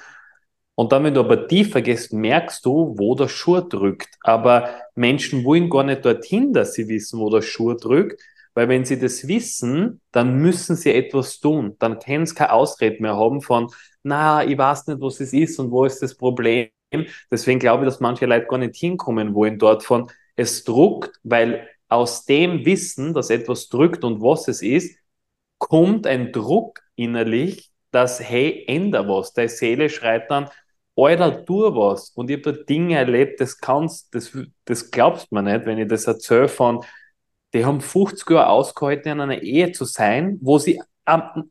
und dann, wenn du aber tiefer gehst, merkst du, wo der Schuh drückt. Aber Menschen wollen gar nicht dorthin, dass sie wissen, wo der Schuh drückt, weil wenn sie das wissen, dann müssen sie etwas tun. Dann können sie keine Ausrede mehr haben von, na, ich weiß nicht, was es ist und wo ist das Problem. Deswegen glaube ich, dass manche Leute gar nicht hinkommen wollen dort von, es druckt, weil aus dem Wissen, dass etwas drückt und was es ist, kommt ein Druck innerlich, dass, hey, änder was. Deine Seele schreit dann, Alter, tu was. Und ich habe da Dinge erlebt, das kannst, das, das glaubst man nicht, wenn ich das erzähle von, die haben 50 Jahre ausgehalten, in einer Ehe zu sein, wo sie am,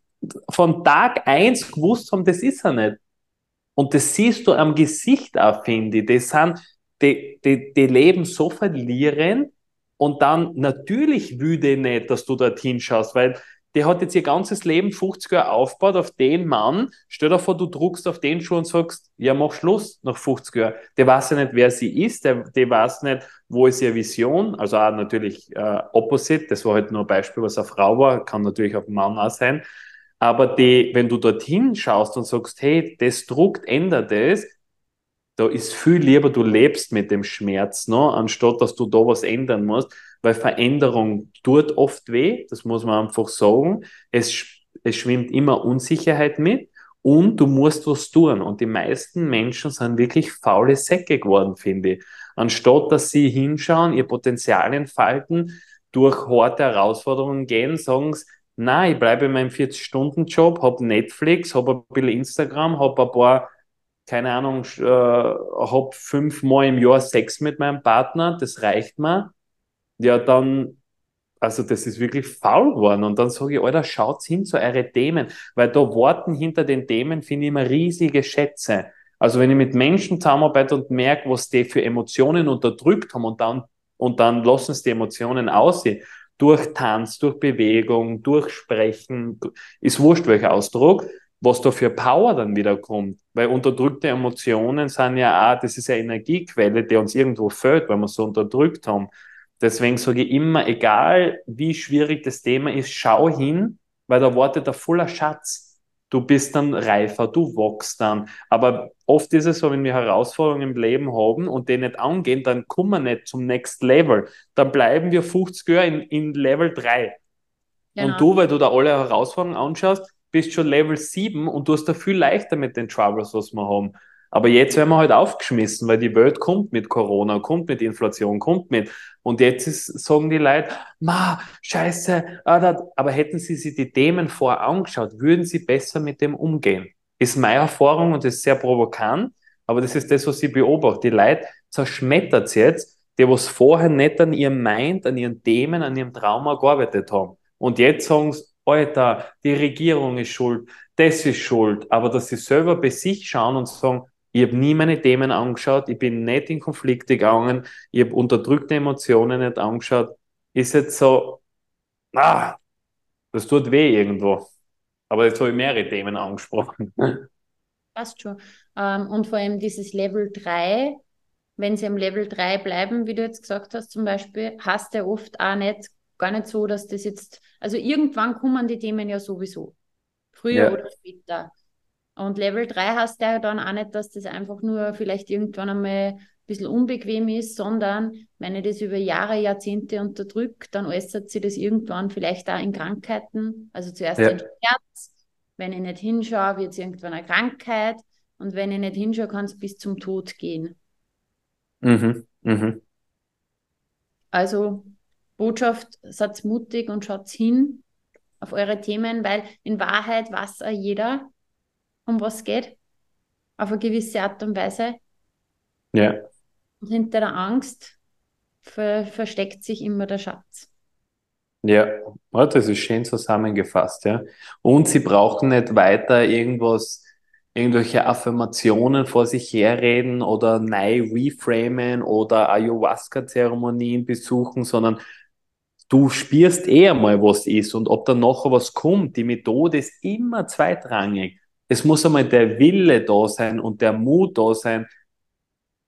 von Tag eins gewusst haben, das ist er nicht. Und das siehst du am Gesicht auch, finde ich. Die sind, die, die, die leben so verlieren und dann natürlich wüde nicht, dass du dorthin schaust, weil der hat jetzt ihr ganzes Leben 50 Jahre aufgebaut auf den Mann. Stell dir vor, du druckst auf den Schuh und sagst, ja, mach Schluss nach 50 Jahren. Der weiß ja nicht, wer sie ist, der, der weiß nicht, wo ist ihre Vision. Also auch natürlich äh, Opposite, das war halt nur ein Beispiel, was eine Frau war, kann natürlich auch ein Mann auch sein. Aber die, wenn du dorthin schaust und sagst, hey, das druckt, ändert es, da ist viel lieber, du lebst mit dem Schmerz, ne, anstatt dass du da was ändern musst weil Veränderung tut oft weh, das muss man einfach sagen. Es, es schwimmt immer Unsicherheit mit und du musst was tun. Und die meisten Menschen sind wirklich faule Säcke geworden, finde ich. Anstatt dass sie hinschauen, ihr Potenzial entfalten, durch harte Herausforderungen gehen, sagen sie, nein, ich bleibe in meinem 40-Stunden-Job, habe Netflix, habe ein bisschen Instagram, habe ein paar, keine Ahnung, äh, habe fünfmal im Jahr Sex mit meinem Partner, das reicht mir ja dann, also das ist wirklich faul geworden. Und dann sage ich, Alter, schaut hin zu eure Themen, weil da warten hinter den Themen, finde ich immer riesige Schätze. Also wenn ich mit Menschen zusammenarbeite und merke, was die für Emotionen unterdrückt haben und dann, und dann lassen sie die Emotionen aussehen, durch Tanz, durch Bewegung, durch Sprechen, ist wurscht welcher Ausdruck, was da für Power dann wieder kommt. Weil unterdrückte Emotionen sind ja auch, das ist eine Energiequelle, die uns irgendwo fehlt, weil wir so unterdrückt haben. Deswegen sage ich immer, egal wie schwierig das Thema ist, schau hin, weil da wartet ein voller Schatz. Du bist dann reifer, du wachst dann. Aber oft ist es so, wenn wir Herausforderungen im Leben haben und die nicht angehen, dann kommen wir nicht zum Next Level. Dann bleiben wir 50 Jahre in, in Level 3. Genau. Und du, weil du da alle Herausforderungen anschaust, bist schon Level 7 und du hast da viel leichter mit den Troubles, was wir haben. Aber jetzt werden wir halt aufgeschmissen, weil die Welt kommt mit Corona, kommt mit Inflation, kommt mit. Und jetzt ist, sagen die Leute, ma, scheiße, ah, aber hätten sie sich die Themen vorher angeschaut, würden sie besser mit dem umgehen. Ist meine Erfahrung und ist sehr provokant, aber das ist das, was ich beobachte. Die Leute zerschmettert es jetzt, die was vorher nicht an ihrem Mind, an ihren Themen, an ihrem Trauma gearbeitet haben. Und jetzt sagen sie, Alter, die Regierung ist schuld, das ist schuld, aber dass sie selber bei sich schauen und sagen, ich habe nie meine Themen angeschaut, ich bin nicht in Konflikte gegangen, ich habe unterdrückte Emotionen nicht angeschaut. Ist jetzt so, ah, das tut weh irgendwo. Aber jetzt habe ich mehrere Themen angesprochen. Passt schon. Ähm, und vor allem dieses Level 3, wenn sie am Level 3 bleiben, wie du jetzt gesagt hast, zum Beispiel, hast du oft auch nicht, gar nicht so, dass das jetzt, also irgendwann kommen die Themen ja sowieso. Früher ja. oder später. Und Level 3 heißt ja dann auch nicht, dass das einfach nur vielleicht irgendwann einmal bisschen unbequem ist, sondern wenn ich das über Jahre, Jahrzehnte unterdrücke, dann äußert sich das irgendwann vielleicht auch in Krankheiten. Also zuerst ja. ein Schmerz, wenn ich nicht hinschaue, wird es irgendwann eine Krankheit und wenn ich nicht hinschaue, kann es bis zum Tod gehen. Mhm. Mhm. Also Botschaft, seid mutig und schaut hin auf eure Themen, weil in Wahrheit weiß auch jeder, um was geht, auf eine gewisse Art und Weise. Ja. Und hinter der Angst ver versteckt sich immer der Schatz. Ja, das ist schön zusammengefasst, ja. Und sie brauchen nicht weiter irgendwas, irgendwelche Affirmationen vor sich herreden oder neu reframen oder Ayahuasca-Zeremonien besuchen, sondern du spürst eher mal, was ist und ob dann nachher was kommt. Die Methode ist immer zweitrangig. Es muss einmal der Wille da sein und der Mut da sein,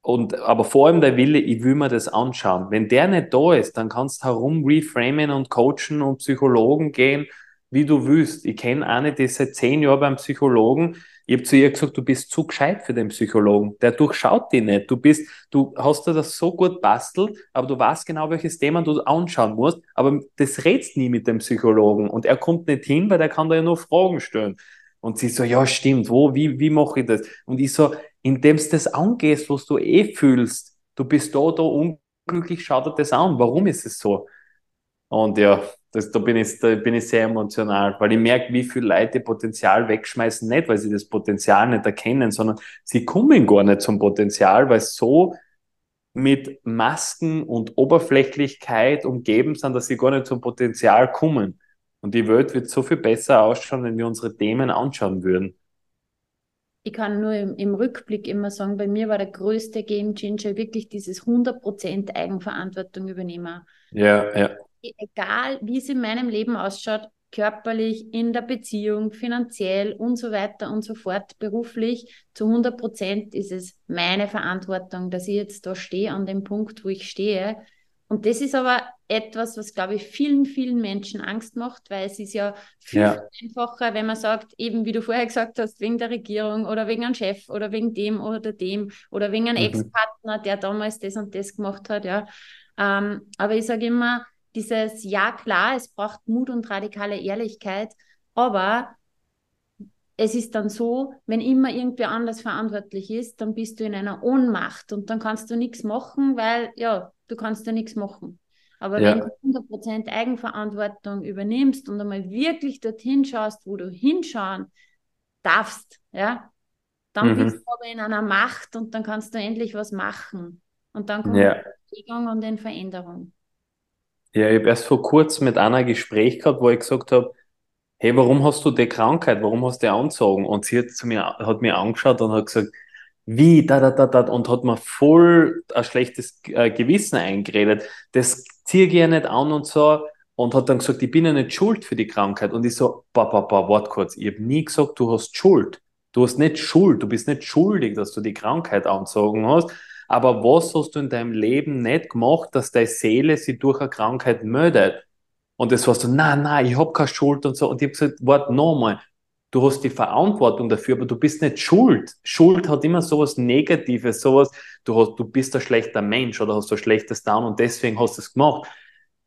und, aber vor allem der Wille, ich will mir das anschauen. Wenn der nicht da ist, dann kannst du herum reframen und coachen und Psychologen gehen, wie du willst. Ich kenne eine, die ist seit zehn Jahren beim Psychologen. Ich habe zu ihr gesagt, du bist zu gescheit für den Psychologen. Der durchschaut dich nicht. Du bist, du hast dir das so gut bastelt, aber du weißt genau, welches Thema du anschauen musst. Aber das redst nie mit dem Psychologen. Und er kommt nicht hin, weil der kann da ja nur Fragen stellen. Und sie so, ja, stimmt, wo, wie, wie mache ich das? Und ich so, indem du das angehst, was du eh fühlst, du bist da, da unglücklich, schau dir das an. Warum ist es so? Und ja, das, da, bin ich, da bin ich sehr emotional, weil ich merke, wie viele Leute Potenzial wegschmeißen, nicht weil sie das Potenzial nicht erkennen, sondern sie kommen gar nicht zum Potenzial, weil so mit Masken und Oberflächlichkeit umgeben sind, dass sie gar nicht zum Potenzial kommen. Und die Welt wird so viel besser ausschauen, wenn wir unsere Themen anschauen würden. Ich kann nur im, im Rückblick immer sagen, bei mir war der größte Game Changer wirklich dieses 100% Eigenverantwortung übernehmen. Ja, ja. Egal, wie es in meinem Leben ausschaut, körperlich, in der Beziehung, finanziell und so weiter und so fort, beruflich, zu 100% ist es meine Verantwortung, dass ich jetzt da stehe an dem Punkt, wo ich stehe und das ist aber etwas, was, glaube ich, vielen, vielen Menschen Angst macht, weil es ist ja viel ja. einfacher, wenn man sagt, eben wie du vorher gesagt hast, wegen der Regierung oder wegen einem Chef oder wegen dem oder dem oder wegen einem mhm. Ex-Partner, der damals das und das gemacht hat, ja. Ähm, aber ich sage immer, dieses Ja, klar, es braucht Mut und radikale Ehrlichkeit, aber es ist dann so, wenn immer irgendwer anders verantwortlich ist, dann bist du in einer Ohnmacht und dann kannst du nichts machen, weil ja, du kannst ja nichts machen. Aber ja. wenn du 100% Eigenverantwortung übernimmst und einmal wirklich dorthin schaust, wo du hinschauen darfst, ja, dann mhm. bist du aber in einer Macht und dann kannst du endlich was machen. Und dann kommt ja. die Bewegung und in Veränderung. Ja, ich habe erst vor kurzem mit einer Gespräch gehabt, wo ich gesagt habe, hey, warum hast du die Krankheit? Warum hast du die angezogen? Und sie hat zu mir, hat mir angeschaut und hat gesagt, wie, da, da, da, da, und hat mir voll ein schlechtes äh, Gewissen eingeredet. Das ziehe ich ja nicht an und so. Und hat dann gesagt, ich bin ja nicht schuld für die Krankheit. Und ich so, ba, ba, wart kurz. Ich habe nie gesagt, du hast Schuld. Du hast nicht Schuld. Du bist nicht schuldig, dass du die Krankheit anzogen hast. Aber was hast du in deinem Leben nicht gemacht, dass deine Seele sie durch eine Krankheit meldet? Und das war so, nein, nein, ich habe keine Schuld und so. Und ich habe gesagt, warte nochmal, du hast die Verantwortung dafür, aber du bist nicht schuld. Schuld hat immer sowas Negatives, sowas, du, hast, du bist ein schlechter Mensch oder hast ein schlechtes Down und deswegen hast du es gemacht.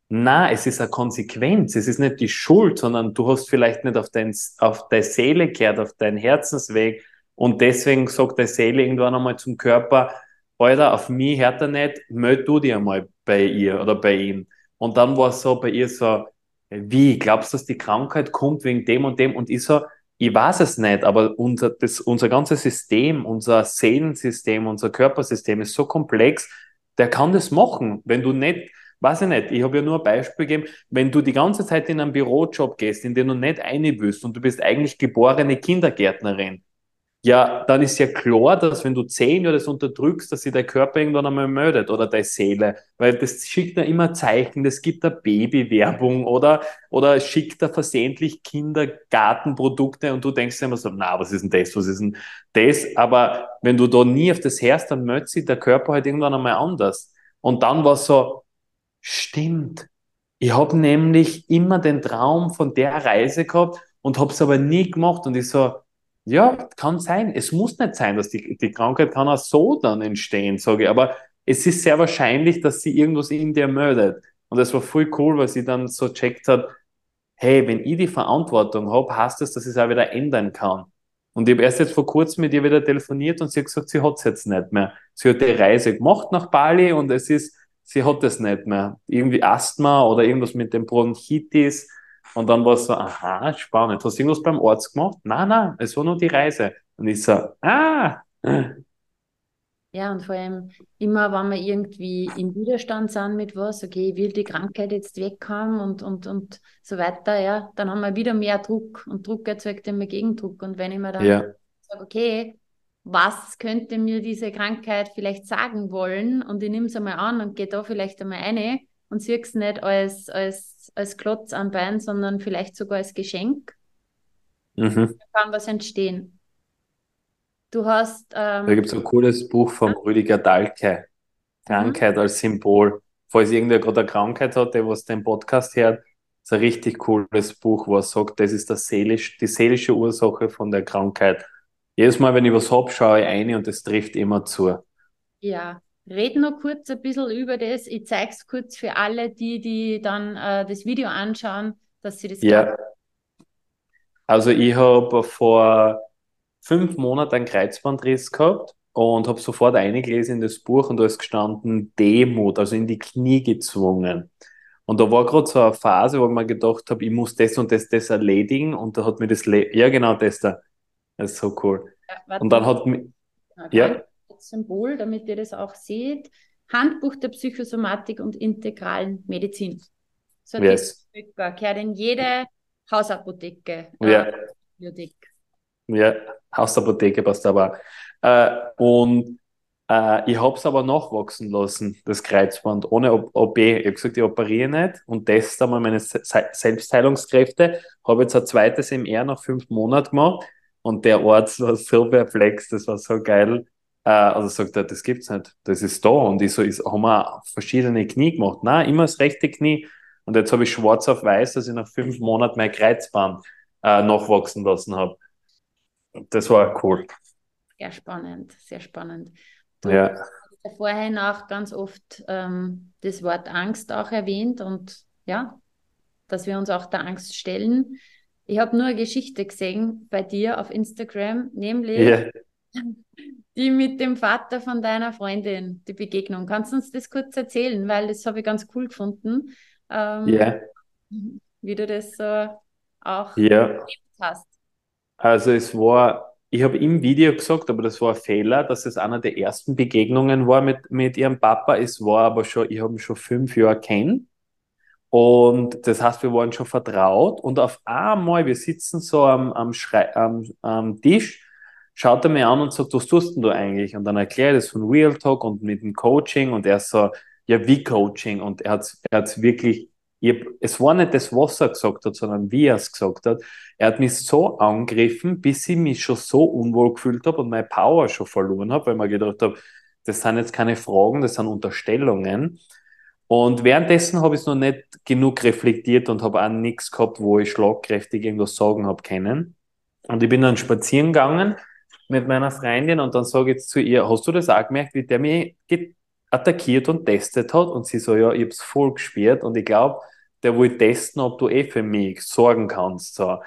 Na, es ist eine Konsequenz. Es ist nicht die Schuld, sondern du hast vielleicht nicht auf, dein, auf deine Seele gehört, auf deinen Herzensweg. Und deswegen sagt deine Seele irgendwann einmal zum Körper, Alter, auf mich hört er nicht, meld du dir einmal bei ihr oder bei ihm. Und dann war es so bei ihr so, wie, glaubst du, dass die Krankheit kommt wegen dem und dem? Und ich so, ich weiß es nicht, aber unser, das, unser ganzes System, unser Seelensystem, unser Körpersystem ist so komplex, der kann das machen. Wenn du nicht, weiß ich nicht, ich habe ja nur ein Beispiel gegeben, wenn du die ganze Zeit in einen Bürojob gehst, in den du nicht eine willst und du bist eigentlich geborene Kindergärtnerin, ja, dann ist ja klar, dass wenn du zehn Jahre das unterdrückst, dass sich dein Körper irgendwann einmal meldet oder deine Seele, weil das schickt ja immer Zeichen, das gibt da Babywerbung oder, oder schickt da versehentlich Kindergartenprodukte und du denkst immer so, na, was ist denn das, was ist denn das? Aber wenn du da nie auf das hörst, dann meldet sich der Körper halt irgendwann einmal anders. Und dann war so, stimmt, ich habe nämlich immer den Traum von der Reise gehabt und habe es aber nie gemacht und ich so, Ja, kann sein. Es muss nicht sein, dass die, die Krankheit kann auch so dann entstehen, sage ich. Aber es ist sehr wahrscheinlich, dass sie irgendwas in dir meldet. Und das war voll cool, weil sie dann so checkt hat, hey, wenn ich die Verantwortung habe, heißt das, dass ich es auch wieder ändern kann. Und ich habe erst jetzt vor kurzem mit ihr wieder telefoniert und sie hat gesagt, sie hat es jetzt nicht mehr. Sie hat die Reise gemacht nach Bali und es ist, sie hat es nicht mehr. Irgendwie Asthma oder irgendwas mit dem Bronchitis. Und dann war es so, aha, spannend. Hast du irgendwas beim Arzt gemacht? Nein, nein, es war nur die Reise. Und ich so, ah. Ja, und vor allem immer, wenn wir irgendwie im Widerstand sind mit was, okay, ich will die Krankheit jetzt weghaben und, und, und so weiter, ja, dann haben wir wieder mehr Druck und Druck erzeugt immer Gegendruck. Und wenn ich mir dann Ja, sage, okay, was könnte mir diese Krankheit vielleicht sagen wollen und ich nehme es einmal an und gehe da vielleicht einmal rein und sehe es nicht als, als, als Klotz am Bein, sondern vielleicht sogar als Geschenk, mhm. dann kann was entstehen. Du hast, Da ähm, gibt es ein cooles Buch vom Rüdiger Dahlke, Krankheit als Symbol. Falls irgendwer gerade eine Krankheit hat, der was den Podcast hört, ist ein richtig cooles Buch, wo er sagt, das ist das seelisch, die seelische Ursache von der Krankheit. Jedes Mal, wenn ich was hab, schaue ich ein und das trifft immer zu. ja, red noch kurz ein bisschen über das. Ich zeige es kurz für alle, die, die dann äh, das Video anschauen, dass sie das Ja, also ich habe vor fünf Monaten einen Kreuzbandriss gehabt und habe sofort eingelesen in das Buch und da ist gestanden Demut, also in die Knie gezwungen. Und da war gerade so eine Phase, wo ich mir gedacht habe, ich muss das und das, das erledigen und da hat mir das, Le ja genau das da, das ist so cool. Ja, Und dann hat mich, Okay. ja, Das Symbol, damit ihr das auch seht. Handbuch der Psychosomatik und integralen Medizin. So ein yes, Stücker, gehört in jede Hausapotheke, ja. äh, Bibliothek. Ja, Hausapotheke passt aber. Äh, und äh, ich habe es aber nachwachsen lassen, das Kreuzband, ohne OP. Ich habe gesagt, ich operiere nicht und teste einmal meine Se- Selbstheilungskräfte. Habe jetzt ein zweites MR nach fünf Monaten gemacht und der Arzt war so perplex, das war so geil. Äh, also sagt er, das gibt's nicht, das ist da. Und ich so, ist, haben wir verschiedene Knie gemacht? Nein, immer das rechte Knie. Und jetzt habe ich schwarz auf weiß, dass ich nach fünf Monaten mein Kreuzband äh, nachwachsen lassen habe. Das war cool. Sehr spannend, sehr spannend. Du Ja, hast ja vorhin auch ganz oft ähm, das Wort Angst auch erwähnt und ja, dass wir uns auch der Angst stellen. Ich habe nur eine Geschichte gesehen bei dir auf Instagram, nämlich ja, die mit dem Vater von deiner Freundin, die Begegnung. Kannst du uns das kurz erzählen? Weil das habe ich ganz cool gefunden, ähm, ja, wie du das so auch erlebt hast. Also es war, ich habe im Video gesagt, aber das war ein Fehler, dass es einer der ersten Begegnungen war mit, mit ihrem Papa. Es war aber schon, ich habe ihn schon fünf Jahre kennt. Und das heißt, wir waren schon vertraut. Und auf einmal, wir sitzen so am, am, Schrei am, am Tisch, schaut er mir an und sagt, was tust denn du eigentlich? Und dann erkläre ich das von Real Talk und mit dem Coaching. Und er so, ja, wie Coaching? Und er hat er hat's wirklich, ich es war nicht das, was er gesagt hat, sondern wie er es gesagt hat. Er hat mich so angegriffen, bis ich mich schon so unwohl gefühlt habe und meine Power schon verloren habe, weil ich mir gedacht habe, das sind jetzt keine Fragen, das sind Unterstellungen. Und währenddessen habe ich es noch nicht genug reflektiert und habe auch nichts gehabt, wo ich schlagkräftig irgendwas sagen habe können. Und ich bin dann spazieren gegangen mit meiner Freundin und dann sage ich zu ihr, hast du das auch gemerkt, wie der mich attackiert und testet hat? Und sie so, ja, ich habe es voll gespürt und ich glaube, der will testen, ob du eh für mich sorgen kannst. So.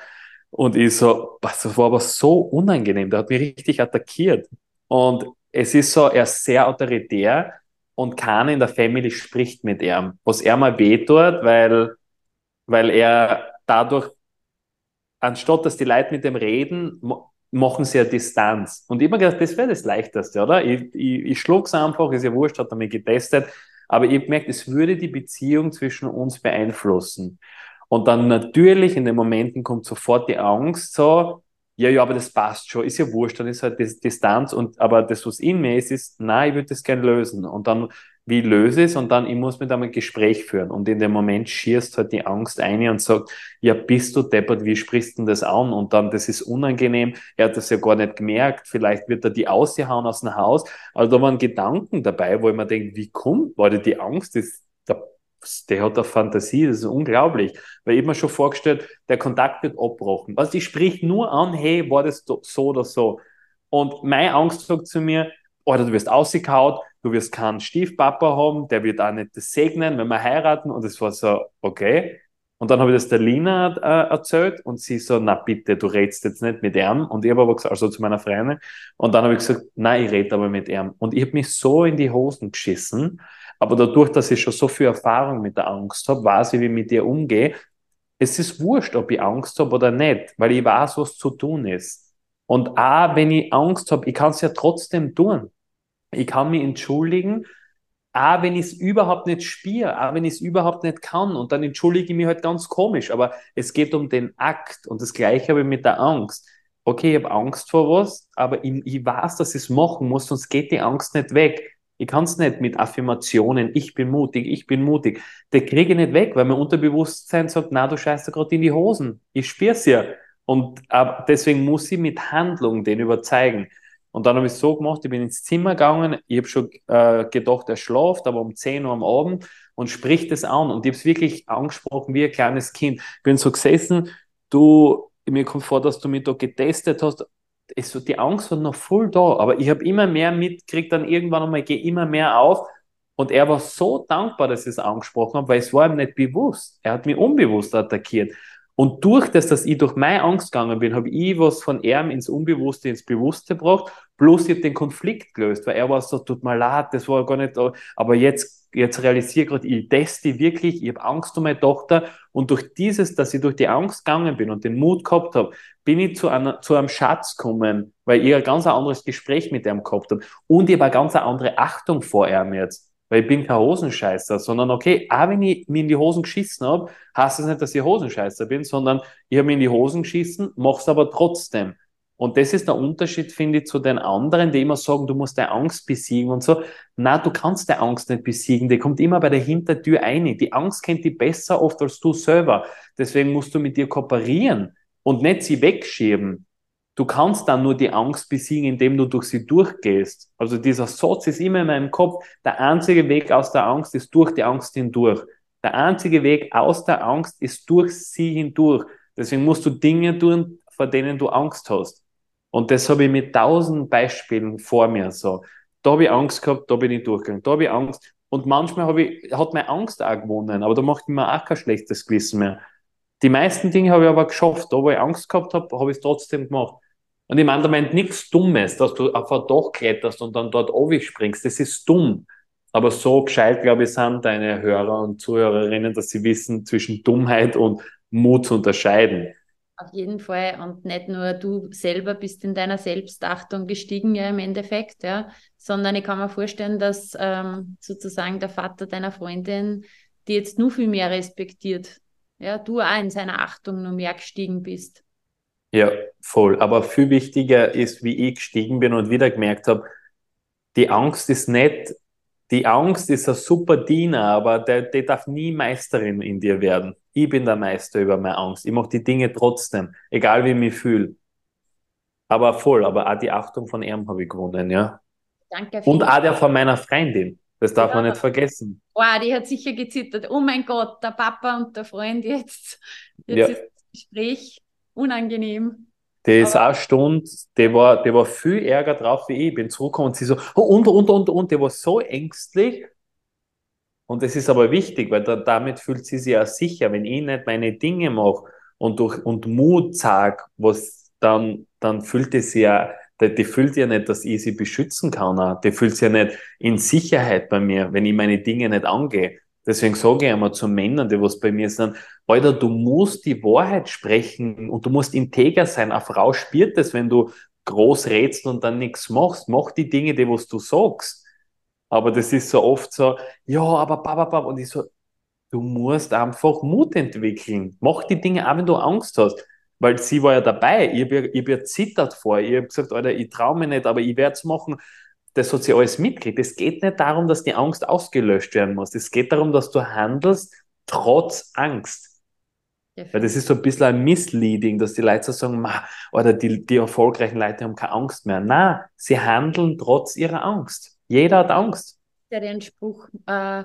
Und ich so, das war aber so unangenehm, der hat mich richtig attackiert. Und es ist so, er ist sehr autoritär und keiner in der Family spricht mit ihm, was er mal wehtut, weil, weil er dadurch, anstatt dass die Leute mit dem reden, machen sie eine Distanz. Und ich hab mir gedacht, das wäre das Leichteste, oder? Ich, ich, ich schlug's einfach, ist ja wurscht, hat mich getestet. Aber ich hab gemerkt, es würde die Beziehung zwischen uns beeinflussen. Und dann natürlich in den Momenten kommt sofort die Angst, so, ja, ja, aber das passt schon, ist ja wurscht, dann ist halt das Distanz und, aber das, was in mir ist, ist, nein, ich würde das gern lösen. Und dann, wie löse ich es? Und dann, ich muss mit einem ein Gespräch führen. Und in dem Moment schierst halt die Angst ein und sagt, ja, bist du deppert, wie sprichst du denn das an? Und dann, das ist unangenehm, er hat das ja gar nicht gemerkt, vielleicht wird er die ausgehauen aus dem Haus. Also da waren Gedanken dabei, wo ich mir denke, wie kommt, war die Angst, ist, da der hat eine Fantasie, das ist unglaublich. Weil ich mir schon vorgestellt, der Kontakt wird abbrochen. Also ich sprich nur an, hey, war das so oder so? Und meine Angst sagt zu mir, oder du wirst ausgekaut, du wirst keinen Stiefpapa haben, der wird auch nicht das segnen, wenn wir heiraten. Und es war so, okay. Und dann habe ich das der Lina äh, erzählt und sie so, na bitte, du redest jetzt nicht mit ihm. Und ich habe aber gesagt, also zu meiner Freundin. Und dann habe ich gesagt, nein, ich rede aber mit ihm. Und ich habe mich so in die Hosen geschissen. Aber dadurch, dass ich schon so viel Erfahrung mit der Angst habe, weiß ich, wie ich mit ihr umgehe. Es ist wurscht, ob ich Angst habe oder nicht, weil ich weiß, was zu tun ist. Und auch wenn ich Angst habe, ich kann es ja trotzdem tun. Ich kann mich entschuldigen, auch wenn ich es überhaupt nicht spiele, auch wenn ich es überhaupt nicht kann. Und dann entschuldige ich mich halt ganz komisch. Aber es geht um den Akt. Und das Gleiche habe ich mit der Angst. Okay, ich habe Angst vor was, aber ich, ich weiß, dass ich es machen muss, sonst geht die Angst nicht weg. Ich kann es nicht mit Affirmationen, ich bin mutig, ich bin mutig. Der kriege ich nicht weg, weil mein Unterbewusstsein sagt, na, du scheißt da gerade in die Hosen. Ich spür's ja. Und äh, deswegen muss ich mit Handlung den überzeugen. Und dann habe ich es so gemacht, ich bin ins Zimmer gegangen, ich habe schon äh, gedacht, er schlaft, aber um 10 Uhr am Abend und spricht es an. Und ich habe es wirklich angesprochen wie ein kleines Kind. Ich bin so gesessen, du, mir kommt vor, dass du mich da getestet hast. Es, die Angst war noch voll da, aber ich habe immer mehr mitgekriegt, dann irgendwann einmal gehe immer mehr auf. Und er war so dankbar, dass ich es angesprochen habe, weil es war ihm nicht bewusst. Er hat mich unbewusst attackiert. Und durch das, dass ich durch meine Angst gegangen bin, habe ich was von ihm ins Unbewusste, ins Bewusste gebracht. Plus ich habe den Konflikt gelöst, weil er war so, tut mir leid, das war gar nicht, aber jetzt, jetzt realisiere gerade, ich teste wirklich, ich habe Angst um meine Tochter. Und durch dieses, dass ich durch die Angst gegangen bin und den Mut gehabt habe, bin ich zu, einer, zu einem Schatz gekommen, weil ich ein ganz anderes Gespräch mit ihm gehabt habe. Und ich habe eine ganz andere Achtung vor ihm jetzt. Weil ich bin kein Hosenscheißer, sondern okay, auch wenn ich mir in die Hosen geschissen habe, heißt das nicht, dass ich Hosenscheißer bin, sondern ich habe mir in die Hosen geschissen, mach's aber trotzdem. Und das ist der Unterschied, finde ich, zu den anderen, die immer sagen, du musst deine Angst besiegen und so. Na, du kannst deine Angst nicht besiegen. Die kommt immer bei der Hintertür ein. Die Angst kennt die besser oft als du selber. Deswegen musst du mit dir kooperieren und nicht sie wegschieben. Du kannst dann nur die Angst besiegen, indem du durch sie durchgehst. Also dieser Satz ist immer in meinem Kopf. Der einzige Weg aus der Angst ist durch die Angst hindurch. Der einzige Weg aus der Angst ist durch sie hindurch. Deswegen musst du Dinge tun, vor denen du Angst hast. Und das habe ich mit tausend Beispielen vor mir so. Da habe ich Angst gehabt, da bin ich durchgegangen, da habe ich Angst. Und manchmal ich, hat meine Angst auch gewonnen, aber da macht mir auch kein schlechtes Gewissen mehr. Die meisten Dinge habe ich aber geschafft. Da, wo ich Angst gehabt habe, habe ich es trotzdem gemacht. Und ich meine, da meint nichts Dummes, dass du auf ein Dach kletterst und dann dort springst. Das ist dumm. Aber so gescheit, glaube ich, sind deine Hörer und Zuhörerinnen, dass sie wissen, zwischen Dummheit und Mut zu unterscheiden. Auf jeden Fall. Und nicht nur du selber bist in deiner Selbstachtung gestiegen, ja, im Endeffekt, ja, sondern ich kann mir vorstellen, dass ähm, sozusagen der Vater deiner Freundin die jetzt nur viel mehr respektiert. Ja, du auch in seiner Achtung noch mehr gestiegen bist. Ja, voll. Aber viel wichtiger ist, wie ich gestiegen bin und wieder gemerkt habe, die Angst ist nicht, die Angst ist ein super Diener, aber der, der darf nie Meisterin in dir werden. Ich bin der Meister über meine Angst. Ich mache die Dinge trotzdem, egal wie ich mich fühle. Aber voll, aber auch die Achtung von ihm habe ich gewonnen, ja. Danke. Und auch der von meiner Freundin. Das darf ja. man nicht vergessen. Wow, die hat sicher gezittert. Oh mein Gott, der Papa und der Freund jetzt. Jetzt ja. ist das Gespräch unangenehm. Der ist eine Stunde, der war, der war viel ärger drauf wie ich. Ich bin zurückgekommen und sie so, oh, und, und, und, und, der war so ängstlich. Und das ist aber wichtig, weil da, damit fühlt sie sich ja sicher, wenn ich nicht meine Dinge mache und durch, und Mut sage, was dann, dann fühlt es ja, die, fühlt ja nicht, dass ich sie beschützen kann. Die fühlt sich ja nicht in Sicherheit bei mir, wenn ich meine Dinge nicht angehe. Deswegen sage ich einmal zu Männern, die was bei mir sind, Alter, du musst die Wahrheit sprechen und du musst integer sein. Eine Frau spürt das, wenn du groß redst und dann nichts machst. Mach die Dinge, die was du sagst. Aber das ist so oft so, ja, aber bababab. Und ich so, du musst einfach Mut entwickeln. Mach die Dinge auch, wenn du Angst hast. Weil sie war ja dabei. Ich habe ja, hab ja zittert vor. Ich habe gesagt, Alter, ich traue mich nicht, aber ich werde es machen das hat sie alles mitgekriegt. Es geht nicht darum, dass die Angst ausgelöscht werden muss. Es geht darum, dass du handelst trotz Angst. Ja, Weil das ist so ein bisschen ein Misleading, dass die Leute so sagen, Ma, oder die, die erfolgreichen Leute haben keine Angst mehr. Na, sie handeln trotz ihrer Angst. Jeder hat Angst. Ja, den Spruch, äh,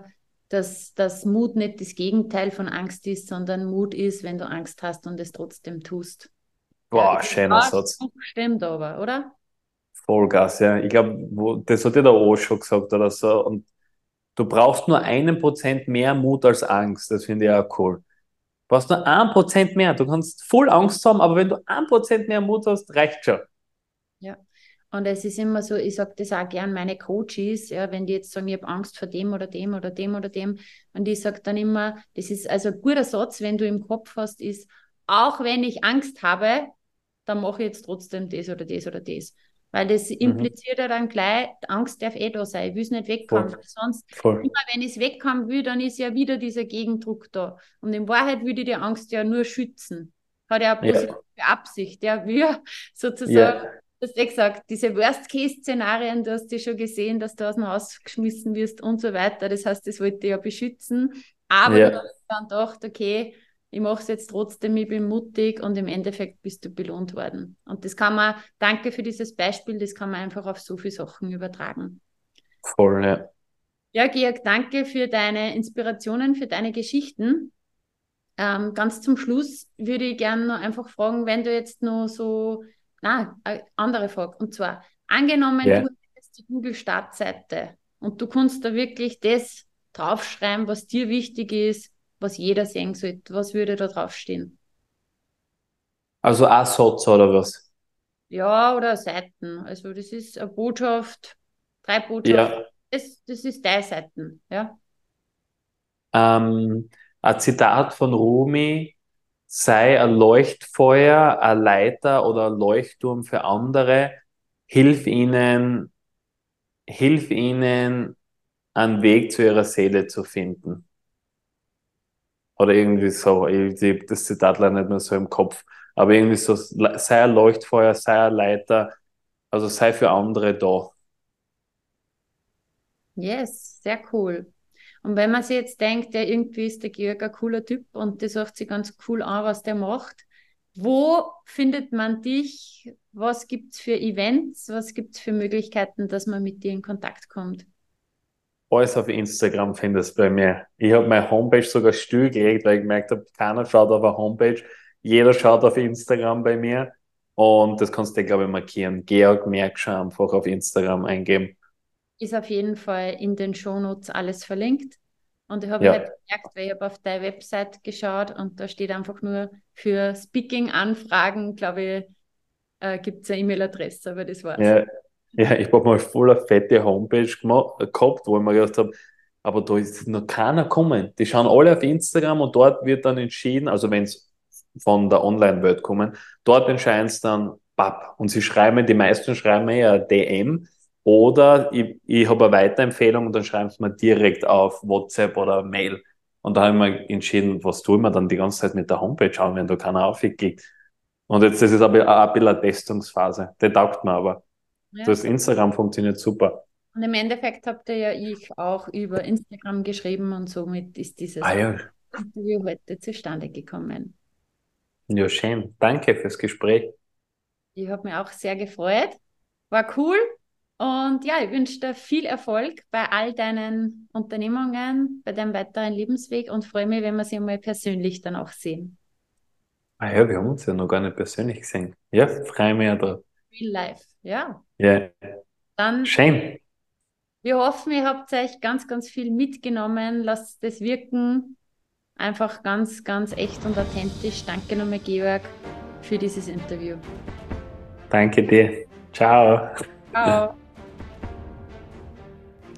dass, dass Mut nicht das Gegenteil von Angst ist, sondern Mut ist, wenn du Angst hast und es trotzdem tust. Boah, ja, schöner Satz. Stimmt aber, oder? Vollgas, ja. Ich glaube, das hat ja der O schon gesagt oder so. Und du brauchst nur einen Prozent mehr Mut als Angst. Das finde ich auch cool. Du brauchst nur ein Prozent mehr. Du kannst voll Angst haben, aber wenn du ein Prozent mehr Mut hast, reicht schon. Ja. Und es ist immer so, ich sage das auch gern meine Coaches, ja, wenn die jetzt sagen, ich habe Angst vor dem oder dem oder dem oder dem. Und ich sage dann immer, das ist also ein guter Satz, wenn du im Kopf hast, ist, auch wenn ich Angst habe, dann mache ich jetzt trotzdem das oder das oder das. Weil das mhm. impliziert ja dann gleich, Angst darf eh da sein, ich will es nicht wegkommen. Voll. Sonst, Voll. immer wenn ich es wegkommen will, dann ist ja wieder dieser Gegendruck da. Und in Wahrheit würde die Angst ja nur schützen. Hat ja eine positive ja. Absicht. Der will sozusagen, ja. Du hast ja gesagt, diese Worst-Case-Szenarien, du hast ja schon gesehen, dass du aus dem Haus geschmissen wirst und so weiter. Das heißt, das wollte ja beschützen. Aber ja. du hast dann gedacht, okay, ich mache es jetzt trotzdem, ich bin mutig und im Endeffekt bist du belohnt worden. Und das kann man, danke für dieses Beispiel, das kann man einfach auf so viele Sachen übertragen. Voll, ja. Ja, Georg, danke für deine Inspirationen, für deine Geschichten. Ähm, ganz zum Schluss würde ich gerne noch einfach fragen, wenn du jetzt noch so, na, eine andere Frage, und zwar, angenommen, yeah. du hättest die Google-Startseite und du kannst da wirklich das draufschreiben, was dir wichtig ist, was jeder sehen sollte? Was würde da draufstehen? Also ein Satz oder was? Ja, oder Seiten. Also das ist eine Botschaft, drei Botschaften. Ja. Das, das ist deine Seiten, ja. Ähm, ein Zitat von Rumi, sei ein Leuchtfeuer, ein Leiter oder ein Leuchtturm für andere, hilf ihnen, hilf ihnen, einen Weg zu ihrer Seele zu finden. Oder irgendwie so, ich habe das Zitat leider nicht mehr so im Kopf. Aber irgendwie so, sei ein Leuchtfeuer, sei ein Leiter, also sei für andere da. Yes, sehr cool. Und wenn man sich jetzt denkt, der irgendwie ist der Georg ein cooler Typ und das hört sich ganz cool an, was der macht, wo findet man dich? Was gibt es für Events? Was gibt es für Möglichkeiten, dass man mit dir in Kontakt kommt? alles auf Instagram findest bei mir. Ich habe meine Homepage sogar stillgelegt, weil ich gemerkt habe, keiner schaut auf eine Homepage, jeder schaut auf Instagram bei mir. Und das kannst du, glaube ich, markieren. Georg Merkscher einfach auf Instagram eingeben. Ist auf jeden Fall in den Shownotes alles verlinkt. Und ich habe ja. halt gemerkt, weil ich habe auf deine Website geschaut und da steht einfach nur für Speaking-Anfragen, glaube ich, äh, gibt es eine E-Mail-Adresse, aber das war's. Ja, ja, ich habe mal voll eine fette Homepage gemacht, gehabt, wo ich mir gedacht habe, aber da ist noch keiner kommen. Die schauen alle auf Instagram und dort wird dann entschieden, also wenn es von der Online-Welt kommen, dort entscheiden es dann BAP. Und sie schreiben, die meisten schreiben ja DM oder ich, ich habe eine Weiterempfehlung und dann schreiben sie mir direkt auf WhatsApp oder Mail. Und da habe ich mir entschieden, was tue ich mir dann die ganze Zeit mit der Homepage an, wenn da keiner aufklickt. Und jetzt das ist aber ein bisschen eine Testungsphase. Der taugt mir aber. Ja. Das Instagram funktioniert super. Und im Endeffekt habt ihr ja ich auch über Instagram geschrieben und somit ist dieses ah, ja. Interview heute zustande gekommen. Ja, schön. Danke fürs Gespräch. Ich habe mich auch sehr gefreut. War cool. Und ja, ich wünsche dir viel Erfolg bei all deinen Unternehmungen, bei deinem weiteren Lebensweg und freue mich, wenn wir sie einmal persönlich dann auch sehen. Ah ja, wir haben uns ja noch gar nicht persönlich gesehen. Ja, freue mich ja drauf. Real life, ja. Ja. Dann. Shame. Wir hoffen, ihr habt euch ganz, ganz viel mitgenommen. Lasst es wirken. Einfach ganz, ganz echt und authentisch. Danke nochmal, Georg, für dieses Interview. Danke dir. Ciao. Ciao.